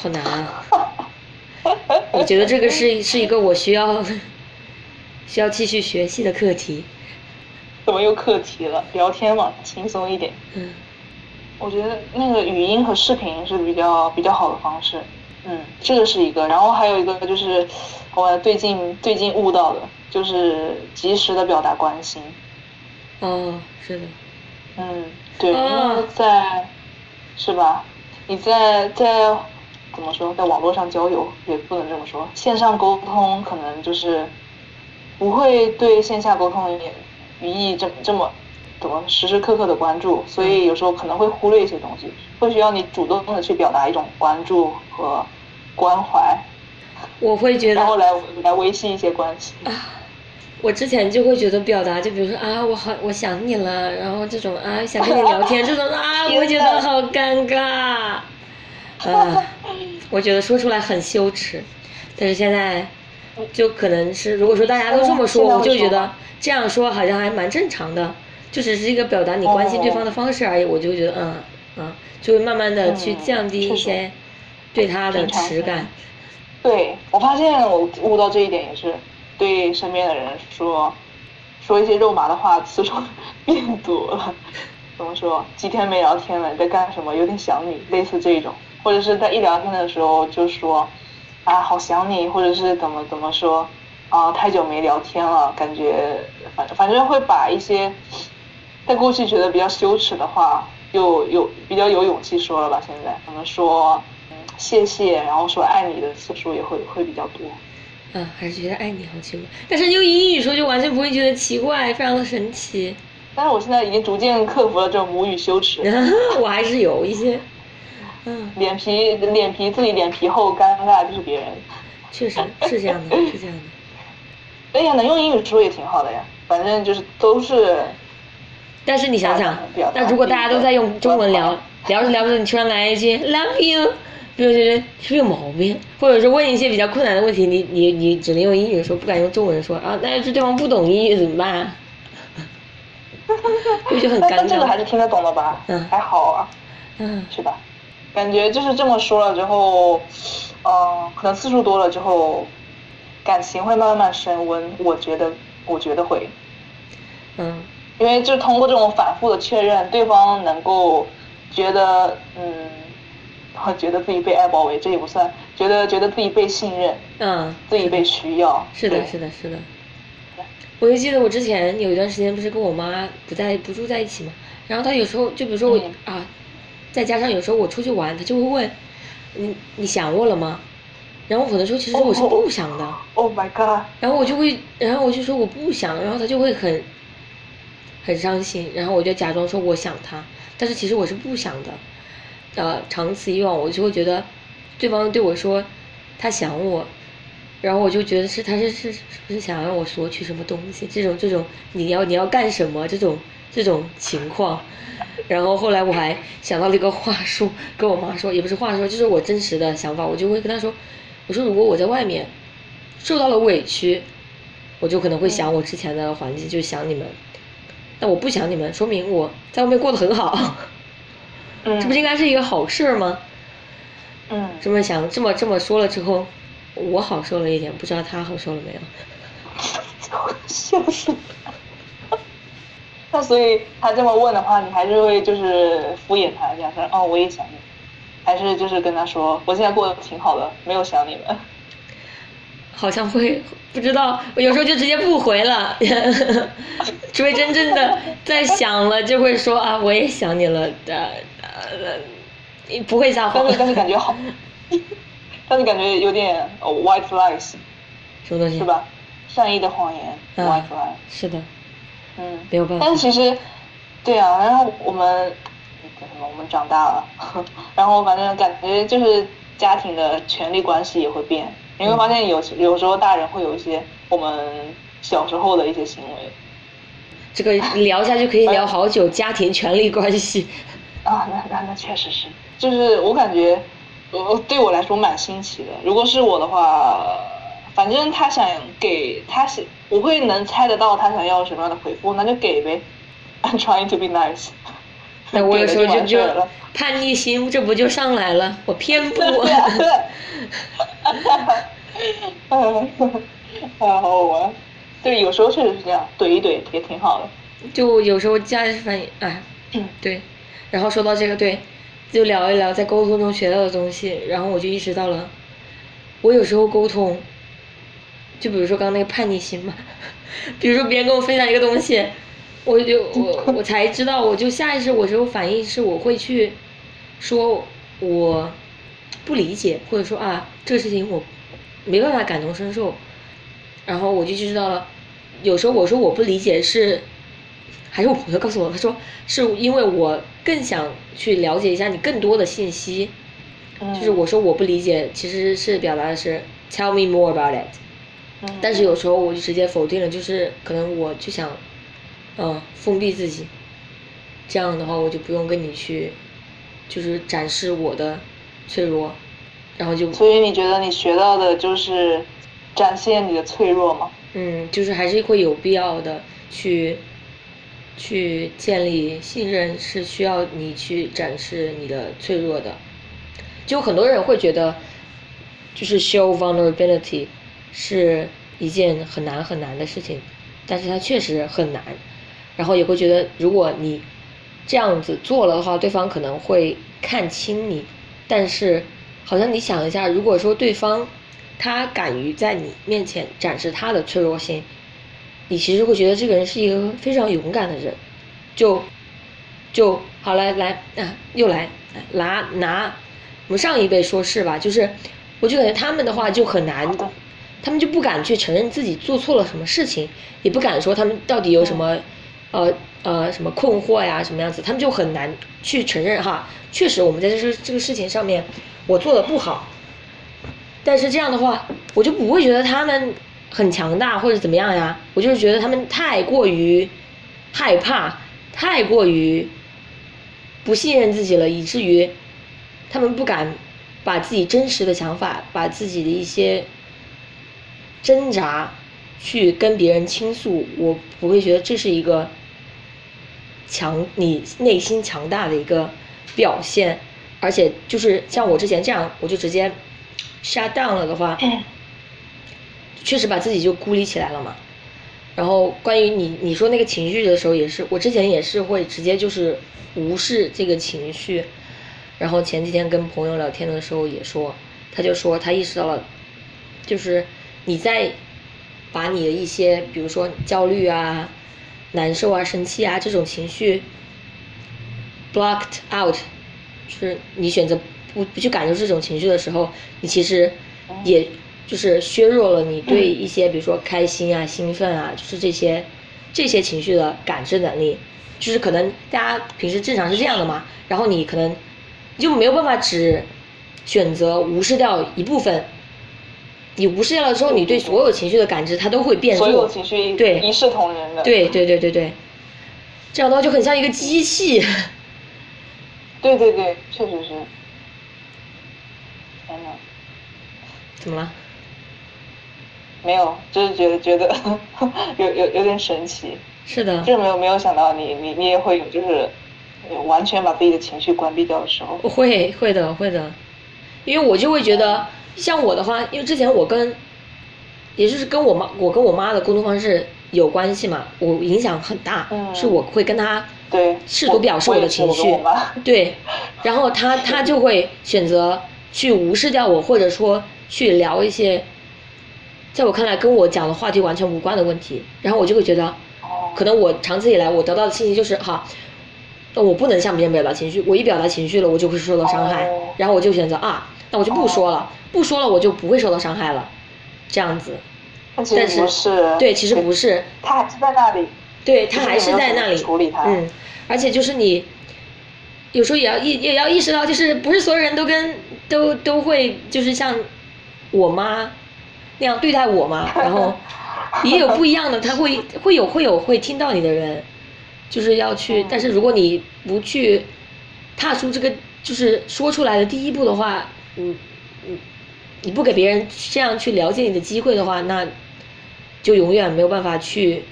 好难啊！我觉得这个是是一个我需要 (laughs) 需要继续学习的课题。怎么又课题了？聊天嘛，轻松一点。嗯。我觉得那个语音和视频是比较比较好的方式，嗯，这个是一个，然后还有一个就是我最近最近悟到的，就是及时的表达关心。哦，是的。嗯，对，因为在，是吧？你在在怎么说，在网络上交友也不能这么说，线上沟通可能就是不会对线下沟通也语义这这么。怎么时时刻刻的关注，所以有时候可能会忽略一些东西，会需要你主动的去表达一种关注和关怀。我会觉得，然后来来维系一些关系。啊，我之前就会觉得表达，就比如说啊，我好我想你了，然后这种啊想跟你聊天 (laughs) 这种啊，我觉得好尴尬。啊，我觉得说出来很羞耻，但是现在就可能是如果说大家都这么说，我就觉得这样说好像还蛮正常的。就只是一个表达你关心对方的方式而已，我就觉得嗯嗯，就会慢慢的去降低一些对他的耻感。对，我发现我悟到这一点也是，对身边的人说说一些肉麻的话次数 (laughs) 变多了。怎么说？几天没聊天了，你在干什么？有点想你，类似这种，或者是在一聊天的时候就说啊好想你，或者是怎么怎么说啊太久没聊天了，感觉反反正会把一些。在过去觉得比较羞耻的话，又有比较有勇气说了吧。现在可能说谢谢，然后说爱你的次数也会会比较多。嗯，还是觉得爱你好奇怪，但是用英语说就完全不会觉得奇怪，非常的神奇。但是我现在已经逐渐克服了这种母语羞耻。(laughs) 我还是有一些，嗯，脸皮脸皮自己脸皮厚，尴尬就是别人。确实是这样的，是这样的。哎呀，能用英语说也挺好的呀，反正就是都是。但是你想想，那如果大家都在用中文聊，聊着聊着你突然来一句 love you，比如觉得是不是有毛病？或者是问一些比较困难的问题，你你你只能用英语说，不敢用中文说啊？那要是对方不懂英语怎么办？(laughs) 我就很尴尬。这个还是听得懂的吧？嗯，还好啊。嗯，是吧？感觉就是这么说了之后，嗯，可能次数多了之后，感情会慢慢升温。我觉得，我觉得会。嗯。因为就通过这种反复的确认，对方能够觉得嗯，觉得自己被爱包围，这也不算，觉得觉得自己被信任，嗯，自己被需要，是的，是的，是的。我就记得我之前有一段时间不是跟我妈不在不住在一起嘛，然后她有时候就比如说我啊，再加上有时候我出去玩，他就会问你你想我了吗？然后我的时候其实我是不想的。Oh my god！然后我就会，然后我就说我不想，然后他就会很。很伤心，然后我就假装说我想他，但是其实我是不想的。呃，长此以往，我就会觉得对方对我说他想我，然后我就觉得是他是是是不是想让我索取什么东西？这种这种你要你要干什么？这种这种情况。然后后来我还想到了一个话术，跟我妈说，也不是话说，就是我真实的想法，我就会跟她说，我说如果我在外面受到了委屈，我就可能会想我之前的环境，就想你们。但我不想你们，说明我在外面过得很好，这不应该是一个好事吗？嗯。这么想，这么这么说了之后，我好受了一点，不知道他好受了没有？笑 (laughs) 死！那 (laughs) 所以他这么问的话，你还是会就是敷衍他一下，说哦我也想你。还是就是跟他说，我现在过得挺好的，没有想你们。(laughs) 好像会不知道，我有时候就直接不回了，(laughs) 除非真正的在想了，就会说啊，我也想你了的，呃，不会撒谎。但是但是感觉好，但是感觉有点 white lies，什么东西？是吧？善意的谎言，white lies。是的。嗯。没有办法。但其实，对啊，然后我们什么？我们长大了，(laughs) 然后反正感觉就是家庭的权力关系也会变。你会发现有有时候大人会有一些我们小时候的一些行为，这个聊下去可以聊好久，家庭权力关系。(laughs) 啊，那那那确实是，就是我感觉，呃，对我来说蛮新奇的。如果是我的话，反正他想给他是，我会能猜得到他想要什么样的回复，那就给呗。(laughs) I'm trying to be nice。那我有时候就就叛逆心，这不就上来了？我偏不。哈哈哈，啊，好好玩。对，有时候确实是这样，怼一怼也挺好的。就有时候家里反应，哎，对。然后说到这个，对，就聊一聊在沟通中学到的东西。然后我就意识到了，我有时候沟通，就比如说刚刚那个叛逆心嘛，比如说别人跟我分享一个东西，我就我 (laughs) 我才知道，我就下意识我就反应是我会去说，我。不理解，或者说啊，这个事情我没办法感同身受，然后我就知道了。有时候我说我不理解是，还是我朋友告诉我，他说是因为我更想去了解一下你更多的信息。就是我说我不理解，其实是表达的是 tell me more about it。但是有时候我就直接否定了，就是可能我就想，嗯，封闭自己。这样的话，我就不用跟你去，就是展示我的。脆弱，然后就所以你觉得你学到的就是展现你的脆弱吗？嗯，就是还是会有必要的去去建立信任，是需要你去展示你的脆弱的。就很多人会觉得，就是 show vulnerability 是一件很难很难的事情，但是它确实很难。然后也会觉得，如果你这样子做了的话，对方可能会看清你。但是，好像你想一下，如果说对方他敢于在你面前展示他的脆弱性，你其实会觉得这个人是一个非常勇敢的人。就就好来来啊，又来拿拿我们上一辈说事吧，就是我就感觉他们的话就很难，他们就不敢去承认自己做错了什么事情，也不敢说他们到底有什么呃。呃，什么困惑呀，什么样子，他们就很难去承认哈。确实，我们在这这这个事情上面，我做的不好。但是这样的话，我就不会觉得他们很强大或者怎么样呀。我就是觉得他们太过于害怕，太过于不信任自己了，以至于他们不敢把自己真实的想法，把自己的一些挣扎去跟别人倾诉。我不会觉得这是一个。强，你内心强大的一个表现，而且就是像我之前这样，我就直接 shut down 了的话，确实把自己就孤立起来了嘛。然后关于你你说那个情绪的时候，也是我之前也是会直接就是无视这个情绪。然后前几天跟朋友聊天的时候也说，他就说他意识到了，就是你在把你的一些，比如说焦虑啊。难受啊，生气啊，这种情绪 blocked out，就是你选择不不去感受这种情绪的时候，你其实也就是削弱了你对 (clears throat) 一些比如说开心啊、兴奋啊，就是这些这些情绪的感知能力。就是可能大家平时正常是这样的嘛，然后你可能就没有办法只选择无视掉一部分。你无视掉了之后，你对所有情绪的感知，它都会变弱。所有情绪对一视同仁的。对对对对对，这样的话就很像一个机器。(laughs) 对对对，确实是。天呐。怎么了？没有，就是觉得觉得 (laughs) 有有有点神奇。是的。就是没有没有想到你你你也会有就是完全把自己的情绪关闭掉的时候。会会的会的，因为我就会觉得。像我的话，因为之前我跟，也就是跟我妈，我跟我妈的沟通方式有关系嘛，我影响很大，嗯是我会跟她对，试图表示我的情绪对，然后她 (laughs) 她就会选择去无视掉我，或者说去聊一些，在我看来跟我讲的话题完全无关的问题，然后我就会觉得，哦，可能我长期以来我得到的信息就是哈，那我不能向别人表达情绪，我一表达情绪了，我就会受到伤害，哦。然后我就选择啊，那我就不说了，不说了我就不会受到伤害了，这样子，但是，对，其实不是，他还是在那里，对他还是在那里处理他。嗯，而且就是你有时候也要意也要意识到，就是不是所有人都跟都都会就是像我妈那样对待我嘛，然后 (laughs) 也有不一样的，他会会有会有会听到你的人，就是要去，嗯。但是如果你不去踏出这个就是说出来的第一步的话，嗯嗯，你不给别人这样去了解你的机会的话，那就永远没有办法去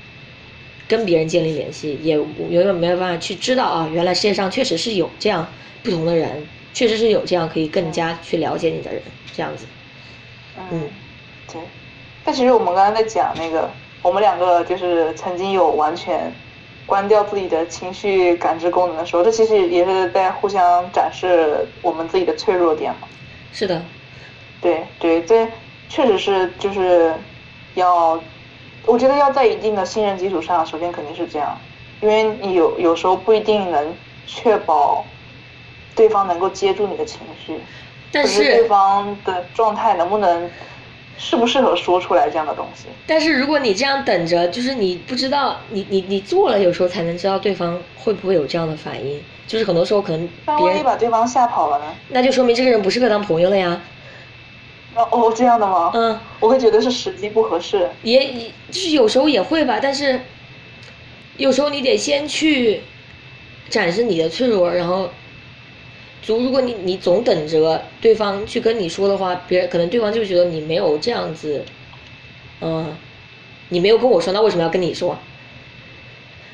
跟别人建立联系，也永远没有办法去知道啊，原来世界上确实是有这样不同的人，确实是有这样可以更加去了解你的人，这样子。嗯嗯，对。但其实我们刚刚在讲那个，我们两个就是曾经有完全关掉自己的情绪感知功能的时候，这其实也是在互相展示我们自己的脆弱点嘛。是的，对对，这确实是就是要，我觉得要在一定的信任基础上，首先肯定是这样，因为你有有时候不一定能确保对方能够接住你的情绪，但可是对方的状态能不能适不适合说出来这样的东西。但是如果你这样等着，就是你不知道，你你你做了，有时候才能知道对方会不会有这样的反应。就是很多时候可能那万一别人，把对方吓跑了呢？那就说明这个人不适合当朋友了呀。哦哦，这样的吗？嗯，我会觉得是时机不合适。也也就是有时候也会吧，但是有时候你得先去展示你的脆弱，然后，如如果你你总等着对方去跟你说的话，别人可能对方就觉得你没有这样子，嗯，你没有跟我说，那为什么要跟你说？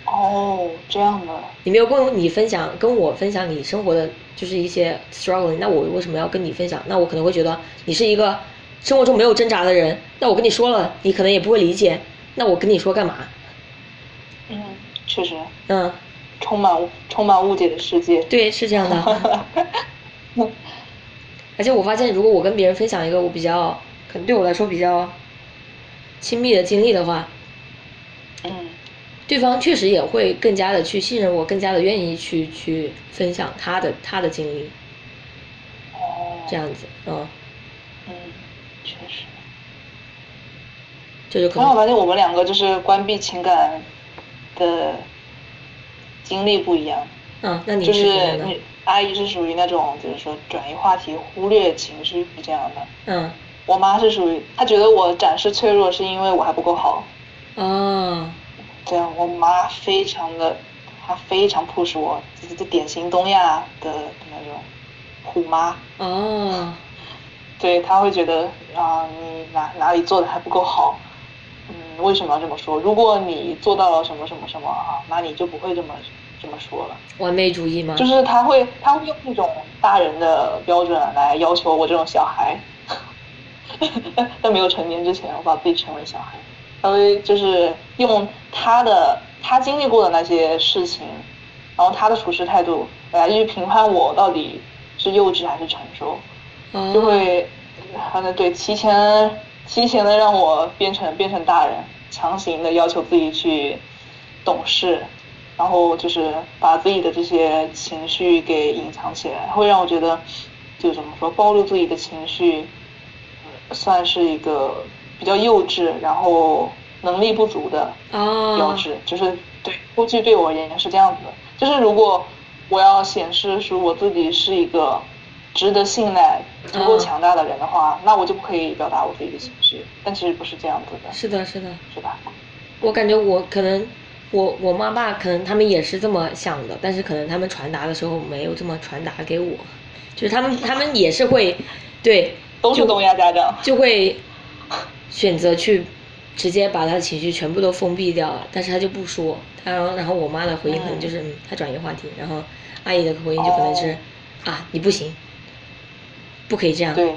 哦，这样的。你没有跟你分享，跟我分享你生活的就是一些 struggling，那我为什么要跟你分享？那我可能会觉得你是一个生活中没有挣扎的人，那我跟你说了，你可能也不会理解，那我跟你说干嘛？嗯，确实，嗯，充满充满误解的世界。对，是这样的。(laughs) 而且我发现，如果我跟别人分享一个我比较可能对我来说比较亲密的经历的话，嗯对方确实也会更加的去信任我，更加的愿意去去分享他的他的经历，哦，这样子，嗯，嗯，确实。这就可能，我发现我们两个就是关闭情感的经历不一样，嗯，那你就是？你阿姨是属于那种就是说转移话题、忽略情绪这样的，嗯，我妈是属于她觉得我展示脆弱是因为我还不够好，哦，这样我妈非常的，她非常 push 我，这这典型东亚的那种虎妈，哦，对，她会觉得啊、你哪哪里做的还不够好，嗯，为什么要这么说？如果你做到了什么什么什么啊，那你就不会这么这么说了。完美主义吗？就是她会，她会用一种大人的标准来要求我这种小孩，(laughs) 在没有成年之前，我把自己称为小孩。她会就是用他的他经历过的那些事情，然后他的处事态度来去评判我到底是幼稚还是成熟。哦，就会，反正对提前提前的让我变成变成大人，强行的要求自己去懂事，然后就是把自己的这些情绪给隐藏起来，会让我觉得，就怎么说，暴露自己的情绪，呃算是一个比较幼稚，然后能力不足的标哦，志，就是对估计对我而言是这样子的，就是如果我要显示出我自己是一个值得信赖、足够嗯强大的人的话，那我就不可以表达我自己的情绪。但其实不是这样子的，是的，是的。是吧？我感觉我可能，我我妈爸可能他们也是这么想的，但是可能他们传达的时候没有这么传达给我，就是他们他们也是会，对，就都是东亚家长。就会选择去直接把他的情绪全部都封闭掉了，但是他就不说，他然后我妈的回应可能就是嗯，他转移话题，然后阿姨的回应就可能是、哦。啊你不行，不可以这样，对，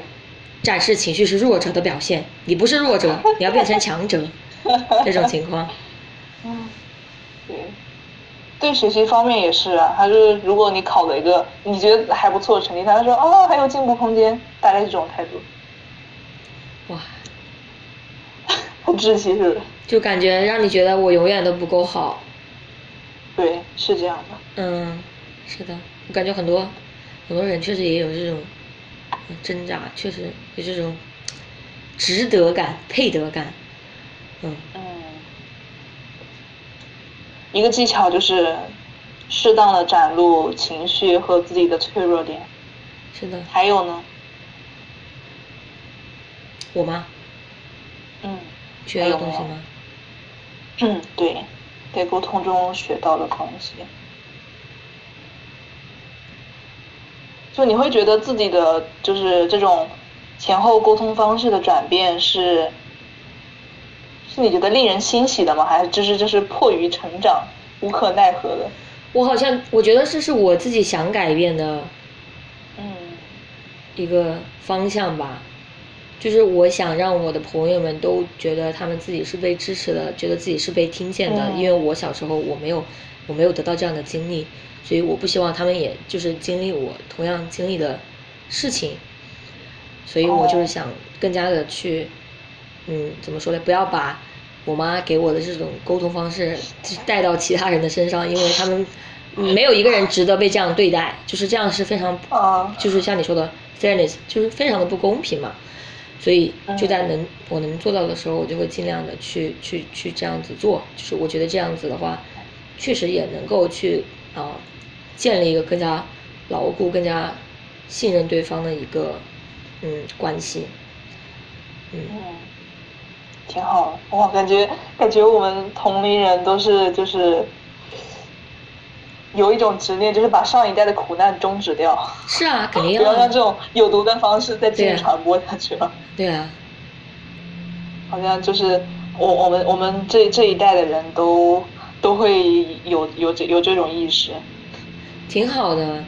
展示情绪是弱者的表现，你不是弱者，(laughs) 你要变成强者，(laughs) 这种情况，嗯，对，对学习方面也是啊，他就是如果你考了一个你觉得还不错的成绩，他就说哦还有进步空间，大概是这种态度。哇，很窒息是不是？就感觉让你觉得我永远都不够好。对，是这样的。嗯，是的，我感觉很多很多人确实也有这种挣扎，确实有这种值得感、配得感。嗯。嗯。一个技巧就是适当的展露情绪和自己的脆弱点。是的。还有呢？我吗？嗯。学的东西吗？嗯，对，在沟通中学到的东西。就你会觉得自己的就是这种前后沟通方式的转变是，是你觉得令人欣喜的吗？还是就是就是迫于成长无可奈何的？我好像我觉得这是我自己想改变的，嗯，一个方向吧。就是我想让我的朋友们都觉得他们自己是被支持的，觉得自己是被听见的。因为我小时候我没有，我没有得到这样的经历，所以我不希望他们也就是经历我同样经历的事情。所以我就是想更加的去，嗯，怎么说呢？不要把我妈给我的这种沟通方式带到其他人的身上，因为他们没有一个人值得被这样对待，就是这样是非常，就是像你说的 fairness，就是非常的不公平嘛。所以就在能我能做到的时候，我就会尽量的去去去这样子做。就是我觉得这样子的话，确实也能够去啊建立一个更加牢固、更加信任对方的一个嗯关系。嗯，挺好。哇，感觉感觉我们同龄人都是就是。有一种执念，就是把上一代的苦难终止掉。是啊，肯定要。(laughs) 不要让这种有毒的方式再继续传播下去了。对啊。好像就是我我们我们这这一代的人都都会有有这有这种意识。挺好的，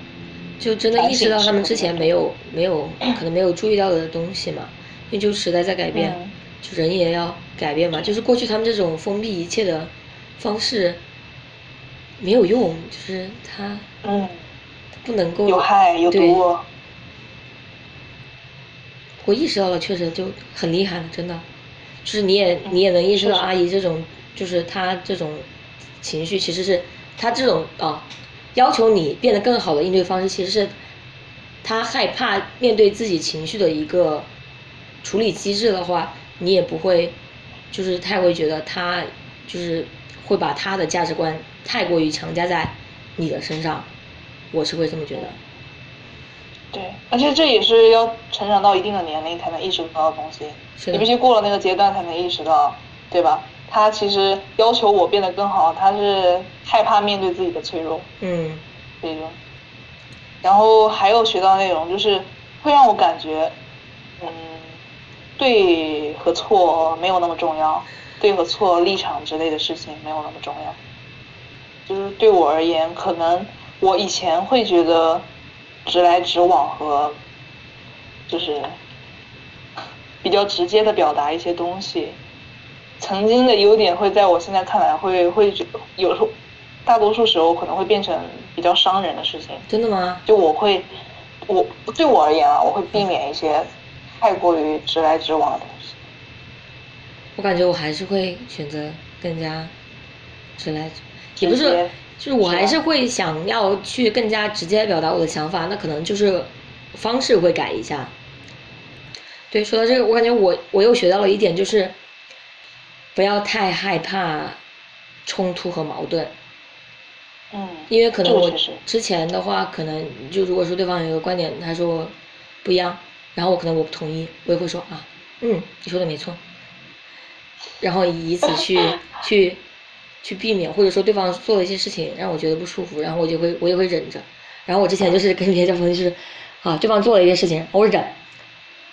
就真的意识到他们之前没有没有可能没有注意到的东西嘛，因为就时代在改变，就人也要改变嘛。就是过去他们这种封闭一切的方式。没有用，就是他，嗯，不能够有害有毒。我意识到了，确实就很厉害了，真的。就是你也你也能意识到阿姨这种，就是她这种情绪，其实是她这种啊，要求你变得更好的应对方式，其实是她害怕面对自己情绪的一个处理机制的话，你也不会就是太会觉得她就是会把她的价值观。太过于强加在你的身上，我是会这么觉得。对，而且这也是要成长到一定的年龄才能意识到的东西。你必须过了那个阶段才能意识到，对吧？他其实要求我变得更好，他是害怕面对自己的脆弱。嗯。这种。然后还有学到内容，就是会让我感觉，嗯，对和错没有那么重要，对和错立场之类的事情没有那么重要。就是对我而言，可能我以前会觉得直来直往和就是比较直接的表达一些东西，曾经的优点会在我现在看来会会有时候大多数时候可能会变成比较伤人的事情。真的吗？就我会我对我而言啊，我会避免一些太过于直来直往的东西。我感觉我还是会选择更加直来直。也不是，就是我还是会想要去更加直接表达我的想法，那可能就是方式会改一下。对，说到这个，我感觉我我又学到了一点，就是不要太害怕冲突和矛盾。嗯。因为可能我之前的话，可能就如果说对方有一个观点，他说不一样，然后我可能我不同意，我也会说啊，嗯，你说的没错。然后以此去 (laughs) 去。去避免，或者说对方做了一些事情让我觉得不舒服，然后我就会我也会忍着。然后我之前就是跟别的交朋友就是，啊，对方做了一件事情，我忍，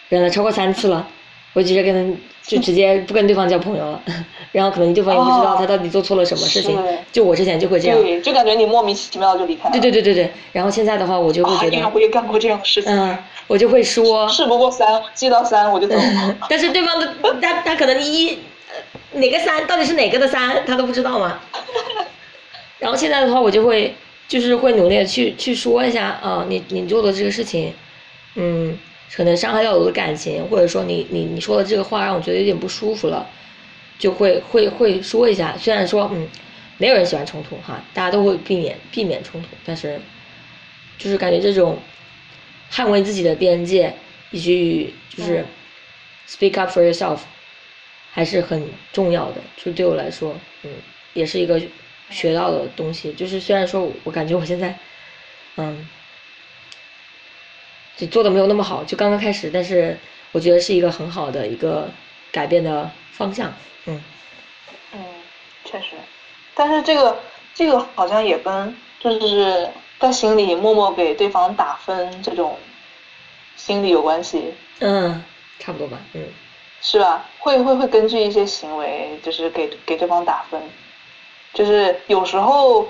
忍了超过三次了，我直接跟就直接不跟对方交朋友了。(laughs) 然后可能对方也不知道他到底做错了什么事情，就我之前就会这样。对，就感觉你莫名其妙就离开。对对对对对。然后现在的话，我就会觉得。我也干过这样的事情。嗯，我就会说。事不过三，记到三我就走。(laughs) 但是对方的他他可能一。哪个三到底是哪个的三，他都不知道吗？(laughs) 然后现在的话，我就会就是会努力的去去说一下啊，你你做的这个事情，嗯，可能伤害到我的感情，或者说你你你说的这个话让我觉得有点不舒服了，就会会会说一下。虽然说嗯，没有人喜欢冲突哈，大家都会避免避免冲突，但是就是感觉这种捍卫自己的边界，以及就是 speak up for yourself，还是很重要的。就对我来说，嗯，也是一个。学到的东西，就是虽然说我感觉我现在，嗯，就做的没有那么好，就刚刚开始，但是我觉得是一个很好的一个改变的方向，嗯。嗯，确实，但是这个这个好像也跟就是在心里默默给对方打分这种心理有关系。嗯，差不多吧，嗯。是吧？会会会根据一些行为，就是给给对方打分。就是有时候，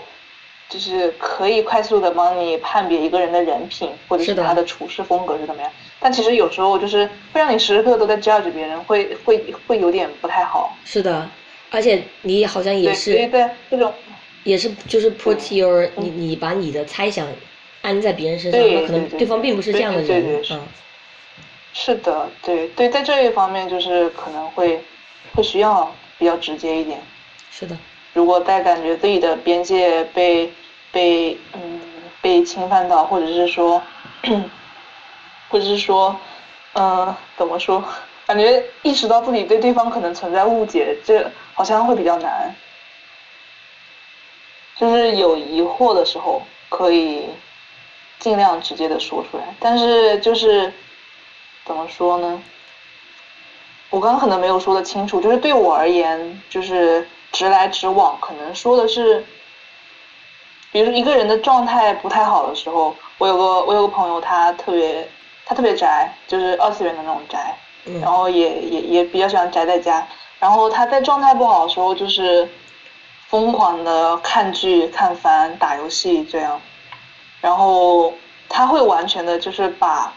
就是可以快速的帮你判别一个人的人品，或者是他的处事风格是怎么样。但其实有时候就是会让你时时刻刻都在 judge 别人，会会会有点不太好。是的，而且你好像也是对对这种，也是就是 put your 你你把你的猜想安在别人身上，那可能对方并不是这样的人。嗯，是的，对对，在这一方面就是可能会会需要比较直接一点。是的。如果在感觉自己的边界被被嗯被侵犯到，或者是说，或者是说，嗯，怎么说？感觉意识到自己对对方可能存在误解，这好像会比较难。就是有疑惑的时候，可以尽量直接的说出来。但是就是怎么说呢？我刚刚可能没有说的清楚。就是对我而言，就是。直来直往，可能说的是，比如说一个人的状态不太好的时候，我有个我有个朋友，他特别他特别宅，就是二次元的那种宅，然后也也也比较喜欢宅在家。然后他在状态不好的时候，就是疯狂的看剧、看番、打游戏这样。然后他会完全的就是把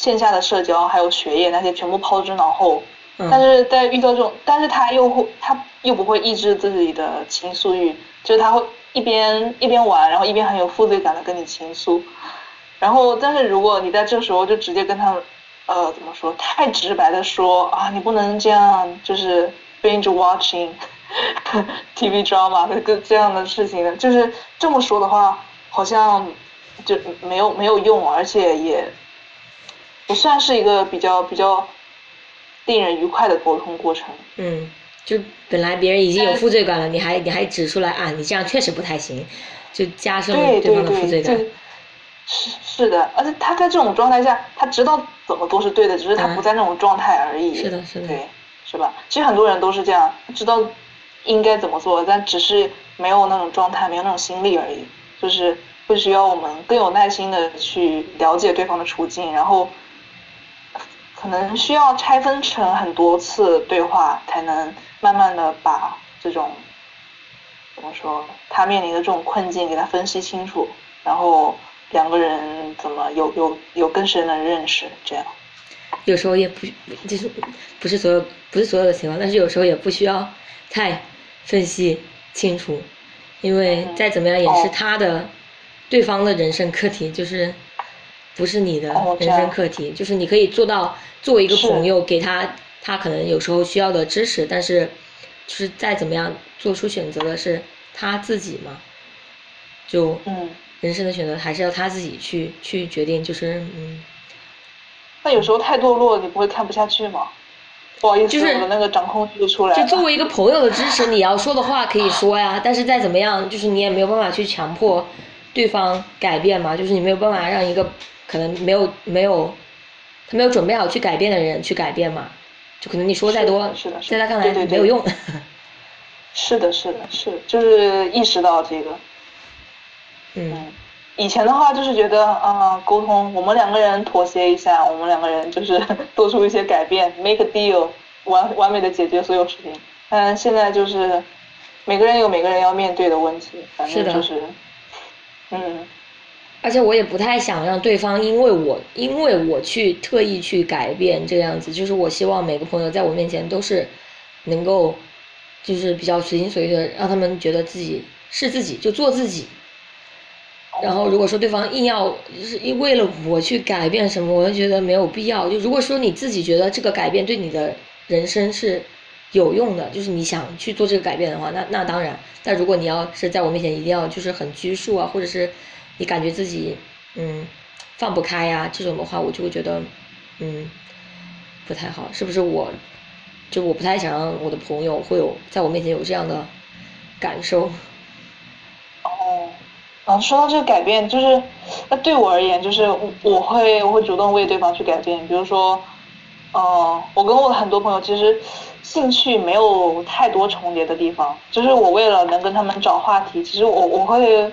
线下的社交还有学业那些全部抛之脑后。但是在遇到这种，但是他又会，他又不会抑制自己的倾诉欲，就是他会一边一边玩，然后一边很有负罪感的跟你倾诉，然后但是如果你在这时候就直接跟他，呃，怎么说，太直白的说啊，你不能这样，就是 binge watching (laughs) TV drama 这个这样的事情，就是这么说的话，好像就没有没有用，而且也不算是一个比较比较。令人愉快的沟通过程。嗯，就本来别人已经有负罪感了，你还你还指出来啊，你这样确实不太行，就加深了对方的负罪感。是是的，而且他在这种状态下，他知道怎么做是对的，只是他不在那种状态而已。是的，是的。对，是吧？其实很多人都是这样，知道应该怎么做，但只是没有那种状态，没有那种心力而已。就是会需要我们更有耐心的去了解对方的处境，然后。可能需要拆分成很多次对话，才能慢慢的把这种怎么说他面临的这种困境给他分析清楚，然后两个人怎么有有有更深的认识，这样。有时候也不就是不是所有不是所有的情况，但是有时候也不需要太分析清楚，因为再怎么样也是他的对方的人生课题，就是不是你的人生课题，就是你可以做到。作为一个朋友，给他他可能有时候需要的支持，但是就是再怎么样做出选择的是他自己嘛，就嗯人生的选择还是要他自己去去决定，就是嗯。那有时候太堕落，你不会看不下去吗？不好意思，我的那个掌控欲出来了。就作为一个朋友的支持，你要说的话可以说呀，但是再怎么样，就是你也没有办法去强迫对方改变嘛，就是你没有办法让一个可能没有没有。他没有准备好去改变的人去改变嘛？就可能你说再多是的现，在他看来没有用。是的，是的，是，就是意识到这个。嗯。以前的话就是觉得啊，沟通，我们两个人妥协一下，我们两个人就是 (laughs) 做出一些改变，make a deal，完完美的解决所有事情。但现在就是每个人有每个人要面对的问题，反正就是，嗯。而且我也不太想让对方因为我因为我去特意去改变这样子，就是我希望每个朋友在我面前都是能够就是比较随心所欲的，让他们觉得自己是自己就做自己。然后如果说对方硬要是为了我去改变什么，我就觉得没有必要。就如果说你自己觉得这个改变对你的人生是有用的，就是你想去做这个改变的话，那那当然。但如果你要是在我面前一定要就是很拘束啊，或者是你感觉自己嗯放不开呀这种的话，我就会觉得嗯不太好，是不是我？就我不太想让我的朋友会有在我面前有这样的感受。哦。啊，说到这个改变，就是那对我而言，就是我会我会主动为对方去改变。比如说，嗯，我跟我的很多朋友其实兴趣没有太多重叠的地方，就是我为了能跟他们找话题，其实我我会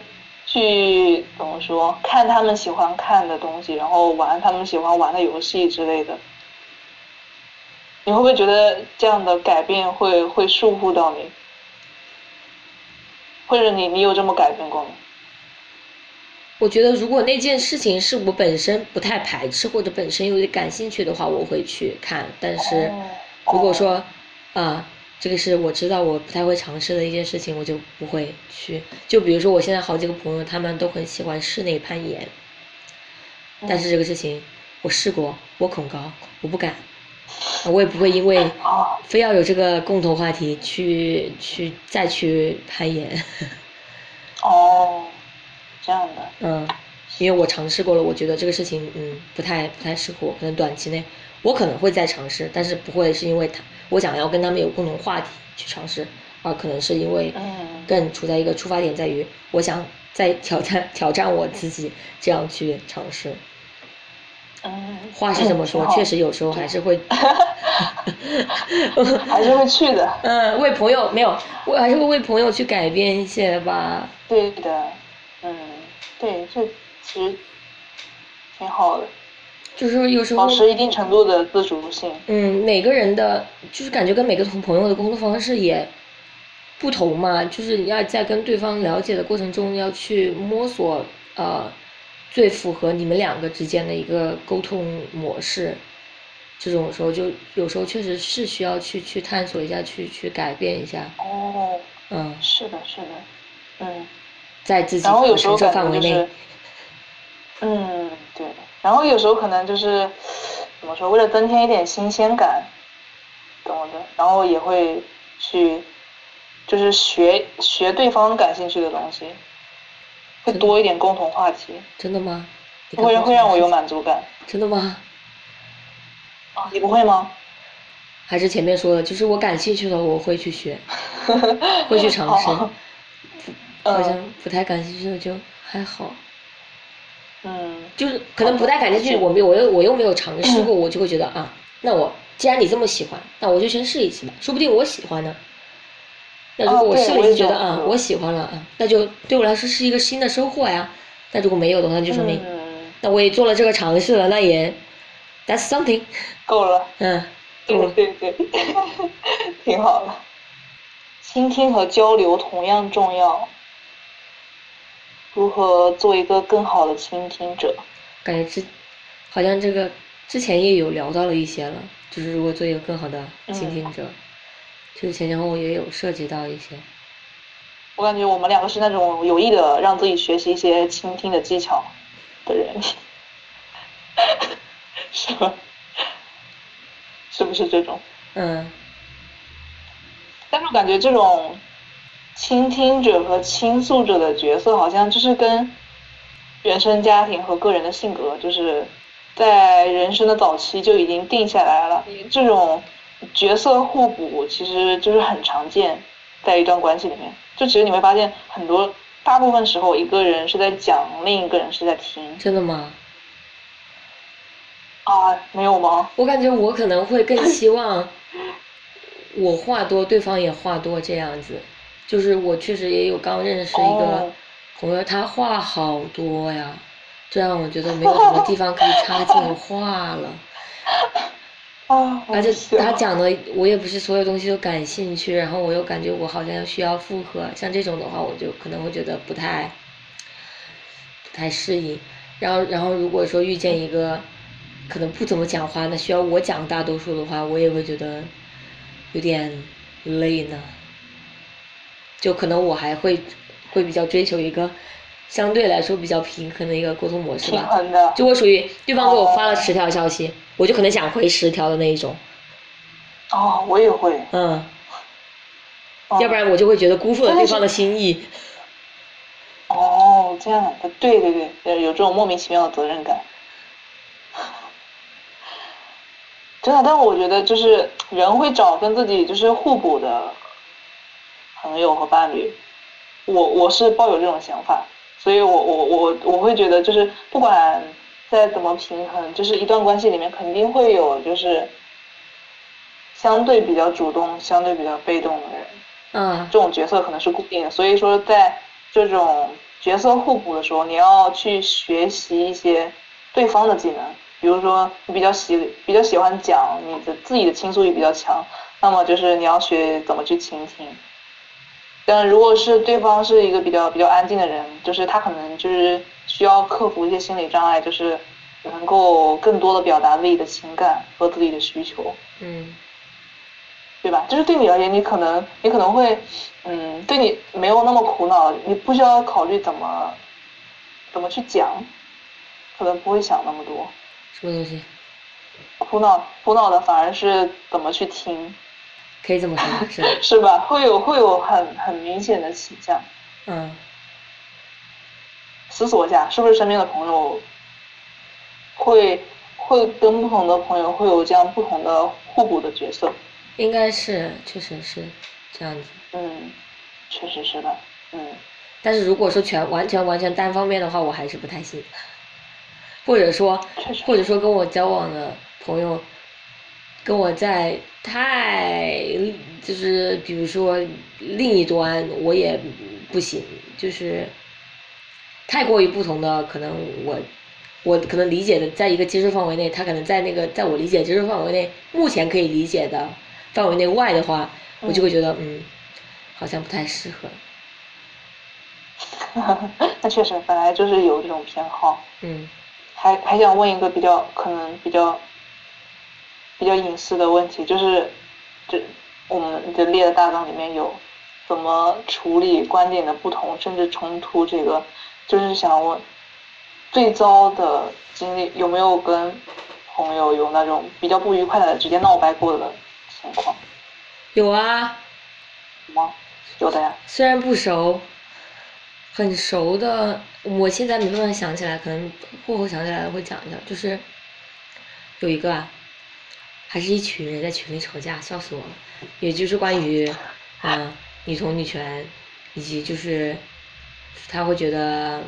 去怎么说，看他们喜欢看的东西，然后玩他们喜欢玩的游戏之类的。你会不会觉得这样的改变会会束缚到你？或者你你有这么改变过吗？我觉得如果那件事情是我本身不太排斥或者本身有点感兴趣的话，我会去看。但是如果说啊，这个是我知道我不太会尝试的一件事情，我就不会去。就比如说我现在好几个朋友，他们都很喜欢室内攀岩，但是这个事情我试过，我恐高，我不敢，我也不会因为非要有这个共同话题去去再去攀岩。哦。这样的，嗯，因为我尝试过了，我觉得这个事情，嗯，不太不太适合我，可能短期内我可能会再尝试，但是不会是因为他我想要跟他们有共同话题去尝试，而可能是因为更处在一个出发点在于我想再挑战挑战我自己，这样去尝试。嗯，话是这么说，确实有时候还是会，(laughs) 还是会去的。(laughs) 嗯，为朋友没有，我还是会为朋友去改变一些吧。对的，嗯。对，这其实挺好的，就是有时候保持一定程度的自主性。嗯，每个人的，就是感觉跟每个同朋友的工作方式也不同嘛，就是你要在跟对方了解的过程中，要去摸索呃最符合你们两个之间的一个沟通模式。这种时候就有时候确实是需要去去探索一下，去去改变一下。哦。嗯。是的，是的，嗯。在自己的承受范围内。(laughs) 嗯，对。然后有时候可能就是怎么说，为了增添一点新鲜感，懂的。然后也会去，就是学学对方感兴趣的东西，会多一点共同话题。真的吗？会会让我有满足感。真的吗？啊，你不会吗？还是前面说的，就是我感兴趣的我会去学，(laughs) 会去尝试。好像不太感兴趣的就还好，嗯，就是可能不太感兴趣，我没我又我又没有尝试过，我就会觉得啊，那我既然你这么喜欢，那我就先试一次吧，说不定我喜欢呢。那如果我试了一次觉得啊，我喜欢了啊，那就对我来说是一个新的收获呀。那如果没有的话，就说明那我也做了这个尝试了，那也 that's something (laughs) 够了，嗯，对对对，(laughs) 挺好的。倾听和交流同样重要。如何做一个更好的倾听者？感觉之，好像这个之前也有聊到了一些了，就是如果做一个更好的倾听者，就是前前后后也有涉及到一些。我感觉我们两个是那种有意的让自己学习一些倾听的技巧的人，是吧？是不是这种？嗯。但是我感觉这种。倾听者和倾诉者的角色，好像就是跟原生家庭和个人的性格，就是在人生的早期就已经定下来了。这种角色互补，其实就是很常见，在一段关系里面。就其实你会发现，很多大部分时候，一个人是在讲，另一个人是在听。真的吗？啊，没有吗？我感觉我可能会更希望我话多，对方也话多这样子。就是我确实也有刚认识一个朋友，他话好多呀，这让我觉得没有什么地方可以插进话了。(laughs) 啊，而且他讲的我也不是所有东西都感兴趣，然后我又感觉我好像需要复合，像这种的话，我就可能会觉得不太不太适应。然后，然后如果说遇见一个可能不怎么讲话，那需要我讲大多数的话，我也会觉得有点累呢。就可能我还会会比较追求一个相对来说比较平衡的一个沟通模式平吧。衡的。就我属于对方给我发了哦十条消息，我就可能想回十条的那一种，哦，我也会。嗯，哦要不然我就会觉得辜负了对方的心意。哦，这样的，对对对，呃有这种莫名其妙的责任感。真的，但我觉得就是人会找跟自己就是互补的朋友和伴侣，我我是抱有这种想法，所以我我我我会觉得就是不管再怎么平衡，就是一段关系里面肯定会有就是相对比较主动、相对比较被动的人。嗯这种角色可能是固定的，所以说在这种角色互补的时候，你要去学习一些对方的技能，比如说你比较喜比较喜欢讲，你的自己的倾诉欲比较强，那么就是你要学怎么去倾听。但如果是对方是一个比较比较安静的人，就是他可能就是需要克服一些心理障碍，就是能够更多的表达自己的情感和自己的需求。嗯对吧？就是对你而言，你可能你可能会，嗯，对你没有那么苦恼，你不需要考虑怎么怎么去讲，可能不会想那么多。什么东西？苦恼苦恼的反而是怎么去听，可以这么说，是，(laughs) 是吧？会有会有很很明显的倾向。嗯，思索一下，是不是身边的朋友会会跟不同的朋友会有这样不同的互补的角色？应该是，确实是这样子。嗯，确实是的。嗯。但是如果说全完全完全单方面的话，我还是不太信。或者说，或者说跟我交往的朋友，跟我在太就是比如说另一端，我也不行，就是太过于不同的，可能我我可能理解的在一个接受范围内，他可能在那个在我理解接受范围内，目前可以理解的范围内外的话，我就会觉得嗯，好像不太适合。(laughs) 那确实，本来就是有这种偏好。嗯还还想问一个比较可能比较比较隐私的问题，就是这我们的列的大纲里面有怎么处理观点的不同甚至冲突，这个就是想问最糟的经历有没有跟朋友有那种比较不愉快的直接闹掰过的情况有啊，什么？有的呀。虽然不熟，很熟的，我现在没办法想起来，可能过后想起来会讲一下。就是有一个啊，还是一群人在群里吵架，笑死我了。也就是关于嗯、女同女权，以及就是他会觉得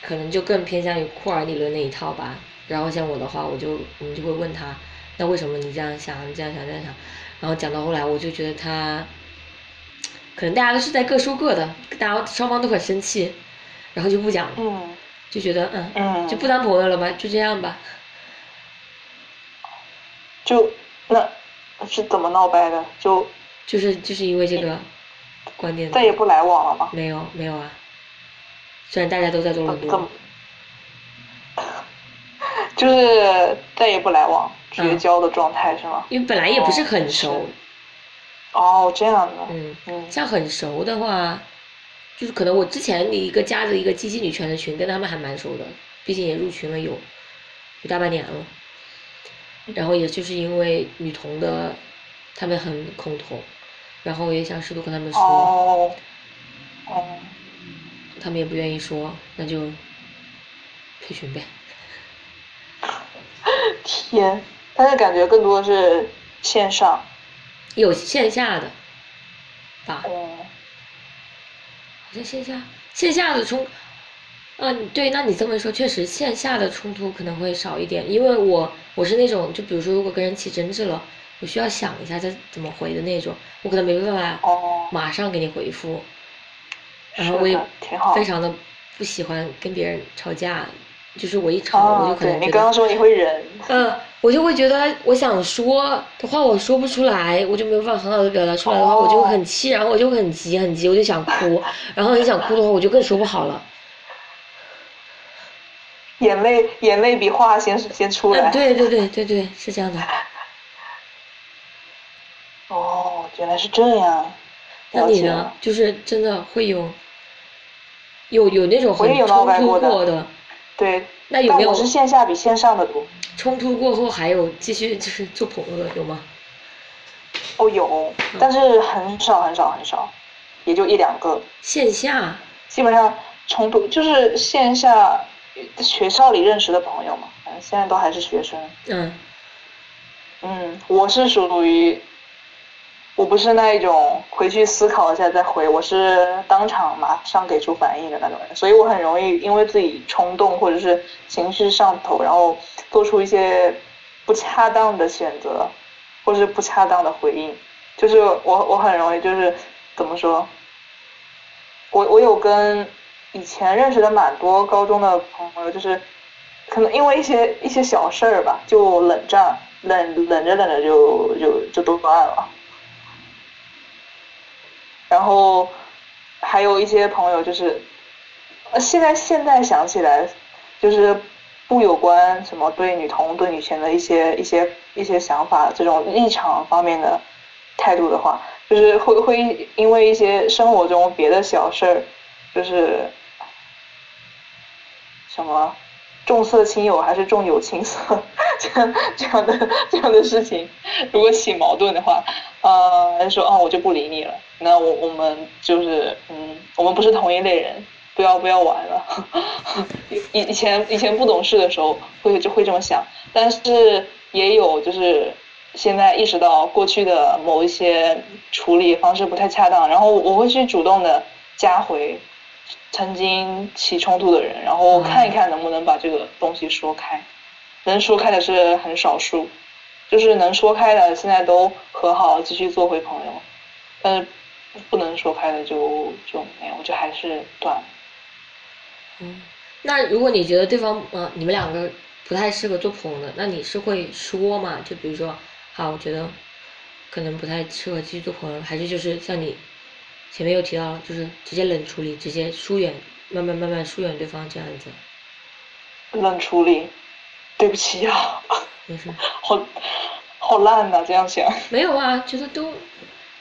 可能就更偏向于库尔理论那一套吧。然后像我的话，我就我们就会问他，那为什么你这样想，你这样想，这样想？然后讲到后来，我就觉得他。可能大家都是在各说各的，大家双方都很生气，然后就不讲了，嗯就觉得嗯，嗯，就不当朋友了吧，就这样吧。就那是怎么闹掰的？就就是就是因为这个观点，再也不来往了吗？没有没有啊。虽然大家都在做伦怎么多？(laughs) 就是再也不来往，绝嗯交的状态是吗？因为本来也不是哦很熟，哦，这样的。嗯，嗯像很熟的话，就是可能我之前的一个加的一个积极女权的群，跟他们还蛮熟的，毕竟也入群了有有大半年了。然后也就是因为女童的，他们很恐同，然后我也想试图跟他们说，哦。哦。他们也不愿意说，那就退群呗。(laughs) 天，但是感觉更多的是线上。有线下的吧，嗯。好像线下线下的冲，嗯，对，那你这么说，确实线下的冲突可能会少一点，因为我我是那种，就比如说如果跟人起争执了，我需要想一下再怎么回的那种，我可能没办法哦。马上给你回复，然是后我也的挺好非常的不喜欢跟别人吵架，就是我一吵我就可能觉得你刚刚说你会忍。嗯，我就会觉得我想说的话我说不出来，我就没有办法很好的表达出来的话，我就很气，然后我就很急很急，我就想哭，(laughs) 然后你想哭的话，我就更说不好了。眼泪，眼泪比话先先出来。嗯，对对对对对，是这样的。(laughs) 哦，原来是这样。那你呢？就是真的会有，有有那种很冲突过的，对。那有没有？是线下比线上的多。冲突过后还有继续就是做朋友的有吗？哦，有，但是很少很少很少，也就一两个。线下。基本上冲突就是线下学校里认识的朋友嘛，反正现在都还是学生。嗯。嗯，我是属于。我不是那一种回去思考一下再回，我是当场马上给出反应的那种人，所以我很容易因为自己冲动或者是情绪上头，然后做出一些不恰当的选择，或者是不恰当的回应。就是我我很容易就是怎么说？我我有跟以前认识的蛮多高中的朋友，就是可能因为一些一些小事儿吧，就冷战，冷冷着冷着就就就都断了。然后还有一些朋友，就是，现在现在想起来，就是不有关什么对女同对女权的一些一些一些想法这种立场方面的态度的话，就是会会因为一些生活中别的小事儿，就是什么重色轻友还是重友轻色这样这样的这样的事情，如果起矛盾的话。呃，说，哦，我就不理你了。那我我们就是，嗯，我们不是同一类人，不要不要玩了。(laughs) 以以前以前不懂事的时候，会就会这么想，但是也有就是现在意识到过去的某一些处理方式不太恰当，然后我会去主动的加回曾经起冲突的人，然后看一看能不能把这个东西说开，能说开的是很少数。就是能说开的，现在都和好，继续做回朋友；但是不能说开的，就就没有，就还是断了。嗯，那如果你觉得对方，呃，你们两个不太适合做朋友的，那你是会说嘛？就比如说，好，我觉得可能不太适合继续做朋友，还是就是像你前面又提到，就是直接冷处理，直接疏远，慢慢慢慢疏远对方这样子。冷处理，对不起啊。没事。(laughs) 好。好烂呐，这样想。没有啊，觉得都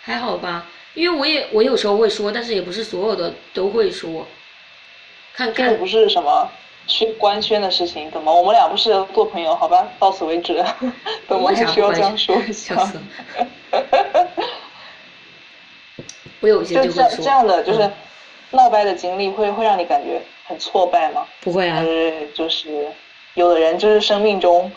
还好吧。因为我也我有时候会说，但是也不是所有的都会说。看看。这不是什么宣官宣的事情，怎么我们俩不是做朋友？好吧，到此为止。(laughs) 等我还需要这样说一下。(laughs) 我有些就会说。这样的就是闹掰的经历，会会让你感觉很挫败吗？不会啊。就是有的人就是生命中。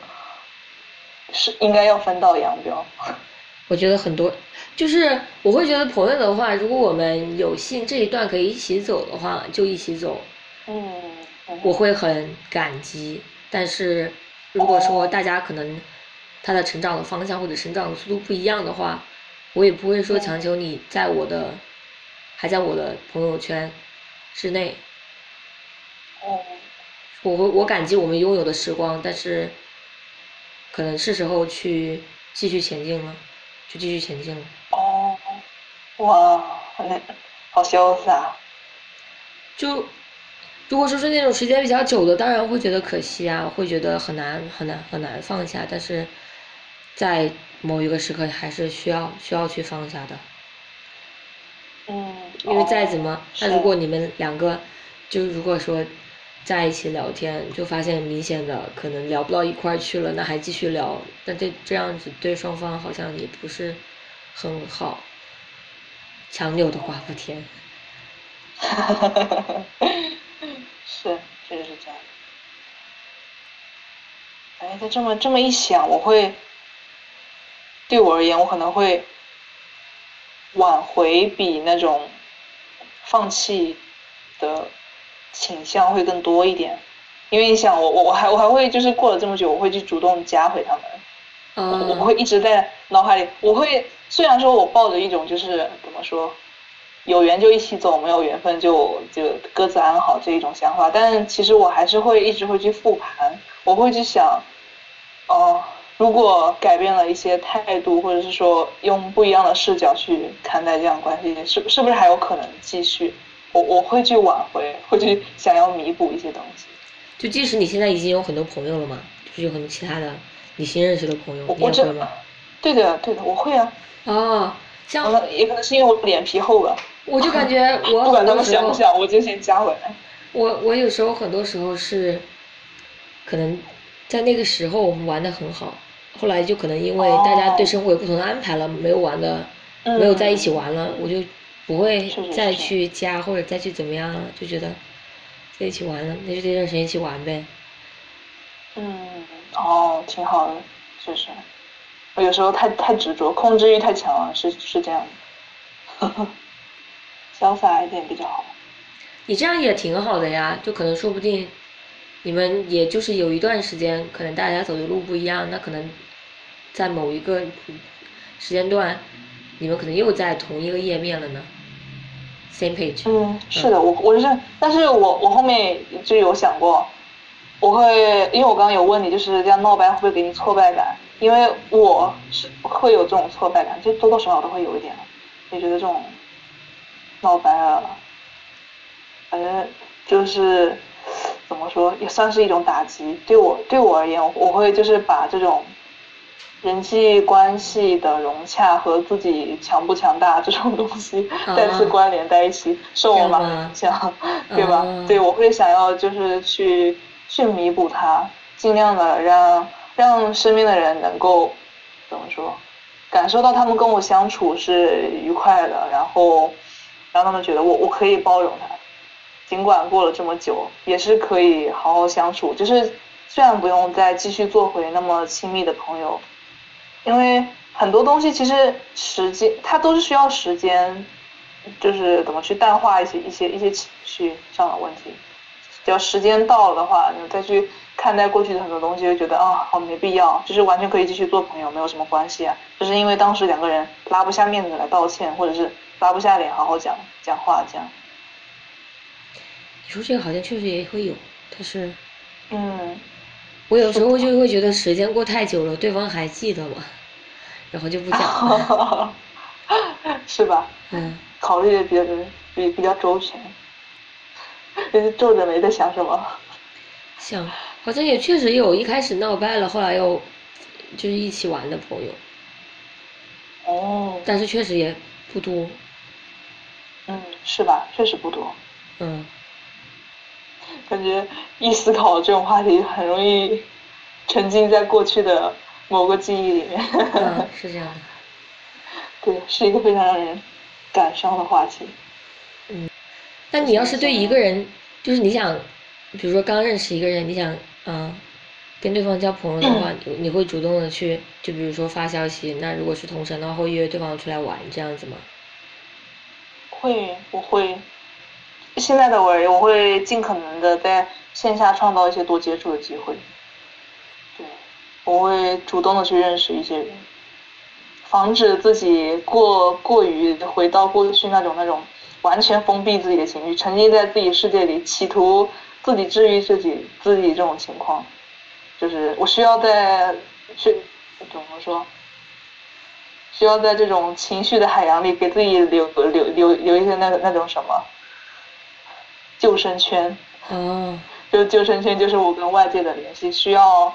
是应该要分道扬镳。(laughs) 我觉得很多，就是我会觉得朋友的话，如果我们有幸这一段可以一起走的话，就一起走。嗯。我会很感激，但是如果说大家可能他的成长的方向或者成长的速度不一样的话，我也不会说强求你在我的，还在我的朋友圈之内。哦。我会我感激我们拥有的时光，但是。可能是时候去继续前进了，就继续前进了。哦，哇，好潇洒。就如果说是那种时间比较久的，当然会觉得可惜啊，会觉得很难很难很难放下。但是在某一个时刻，还是需要需要去放下的。嗯。因为再怎么，那如果你们两个，就如果说。在一起聊天，就发现明显的可能聊不到一块儿去了，那还继续聊，那这这样子对双方好像也不是很好。强扭的瓜不甜。哈哈哈哈哈哈！是，确实是这样。哎，他这么这么一想，我会，对我而言，我可能会挽回比那种放弃的。倾向会更多一点，因为你想，我我我还我还会就是过了这么久，我会去主动加回他们，我我不会一直在脑海里，我会虽然说我抱着一种就是怎么说，有缘就一起走，没有缘分就就各自安好这一种想法，但其实我还是会一直会去复盘，我会去想，哦，如果改变了一些态度，或者是说用不一样的视角去看待这样关系，是是不是还有可能继续？我我会去挽回，会去想要弥补一些东西。就即使你现在已经有很多朋友了嘛，就是有很多其他的你新认识的朋友，你也会吗？对的，对的，我会啊。啊，像可能也可能是因为我脸皮厚吧，我就感觉 (laughs) 我不管他们想不想，我就先加回来。我我有时候很多时候是，可能在那个时候我们玩的很好，后来就可能因为大家对哦生活有不同的安排了，没有玩的，没有在一起玩了，嗯我就不会再是去加或者再去怎么样了，就觉得在一起玩了，那就这段时间一起玩呗。嗯，哦，挺好的，确实。我有时候太太执着，控制欲太强了，是是这样的。(laughs) 潇洒一点比较好。你这样也挺好的呀，就可能说不定你们也就是有一段时间，可能大家走的路不一样，那可能在某一个时间段，你们可能又在同一个页面了呢，same page。嗯，是的，我我是，但是我我后面就有想过，我会，因为我刚刚有问你，就是这样闹掰会不会给你挫败感？因为我是会有这种挫败感，就多多少少都会有一点，就觉得这种闹掰了，反正就是怎么说，也算是一种打击。对我对我而言，我会就是把这种人际关系的融洽和自己强不强大这种东西再次啊 (laughs) 关联在一起，受我影响，对吧？啊。对，我会想要就是去去弥补它，尽量的让让身边的人能够怎么说，感受到他们跟我相处是愉快的，然后让他们觉得我我可以包容他，尽管过了这么久，也是可以好好相处。就是虽然不用再继续做回那么亲密的朋友，因为很多东西其实时间它都是需要时间，就是怎么去淡化一些一些一些情绪上的问题。只要时间到了的话，你再去看待过去的很多东西，就觉得啊，好没必要，就是完全可以继续做朋友，没有什么关系啊。就是因为当时两个人拉不下面子来道歉，或者是拉不下脸好好讲讲话这样。你说这个好像确实也会有，但是嗯，我有时候就会觉得时间过太久了，对方还记得吗？然后就不讲了。(laughs) 是吧？嗯，考虑的比较比比较周全。就是皱着眉在想什么？想好像也确实有一开始闹掰了，后来又就是一起玩的朋友，哦，但是确实也不多。嗯，是吧？确实不多。嗯，感觉一思考这种话题，很容易沉浸在过去的某个记忆里面。嗯，是这样的。(laughs) 对，是一个非常让人感伤的话题。嗯那你要是对一个人，就是你想，比如说刚认识一个人，你想嗯跟对方交朋友的话，你你会主动的去，就比如说发消息，那如果是同城的话，会约对方出来玩这样子吗？会，我会。现在的我，我会尽可能的在线下创造一些多接触的机会。对，我会主动的去认识一些人，防止自己过过于回到过去那种那种完全封闭自己的情绪，沉浸在自己世界里，企图自己治愈自己自己这种情况。就是我需要在去怎么说？需要在这种情绪的海洋里给自己留留留留一些那个那种什么救生圈，嗯，就救生圈就是我跟外界的联系，需要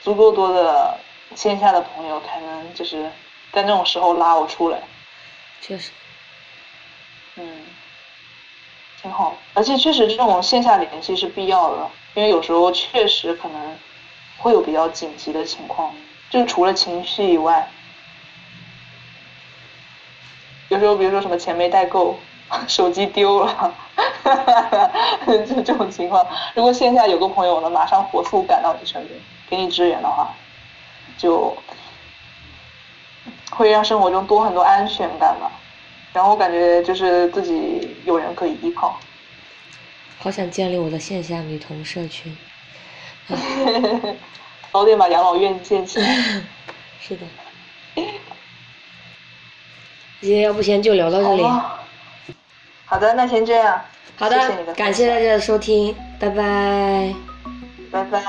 足够多的线下的朋友才能就是在那种时候拉我出来，确实，嗯，挺好。而且确实这种线下联系是必要的，因为有时候确实可能会有比较紧急的情况，就是除了情绪以外。有时候，比如说什么钱没带够，(laughs) 手机丢了，(laughs) 就这种情况，如果线下有个朋友能马上火速赶到你身边，给你支援的话，就会让生活中多很多安全感吧。然后我感觉就是自己有人可以依靠。好想建立我的线下女同社群。(laughs) 早点把养老院建起来。(laughs) 是的。今天要不先就聊到这里。好好的，那先这样。好谢谢你的感谢大家的收听，拜拜。拜拜。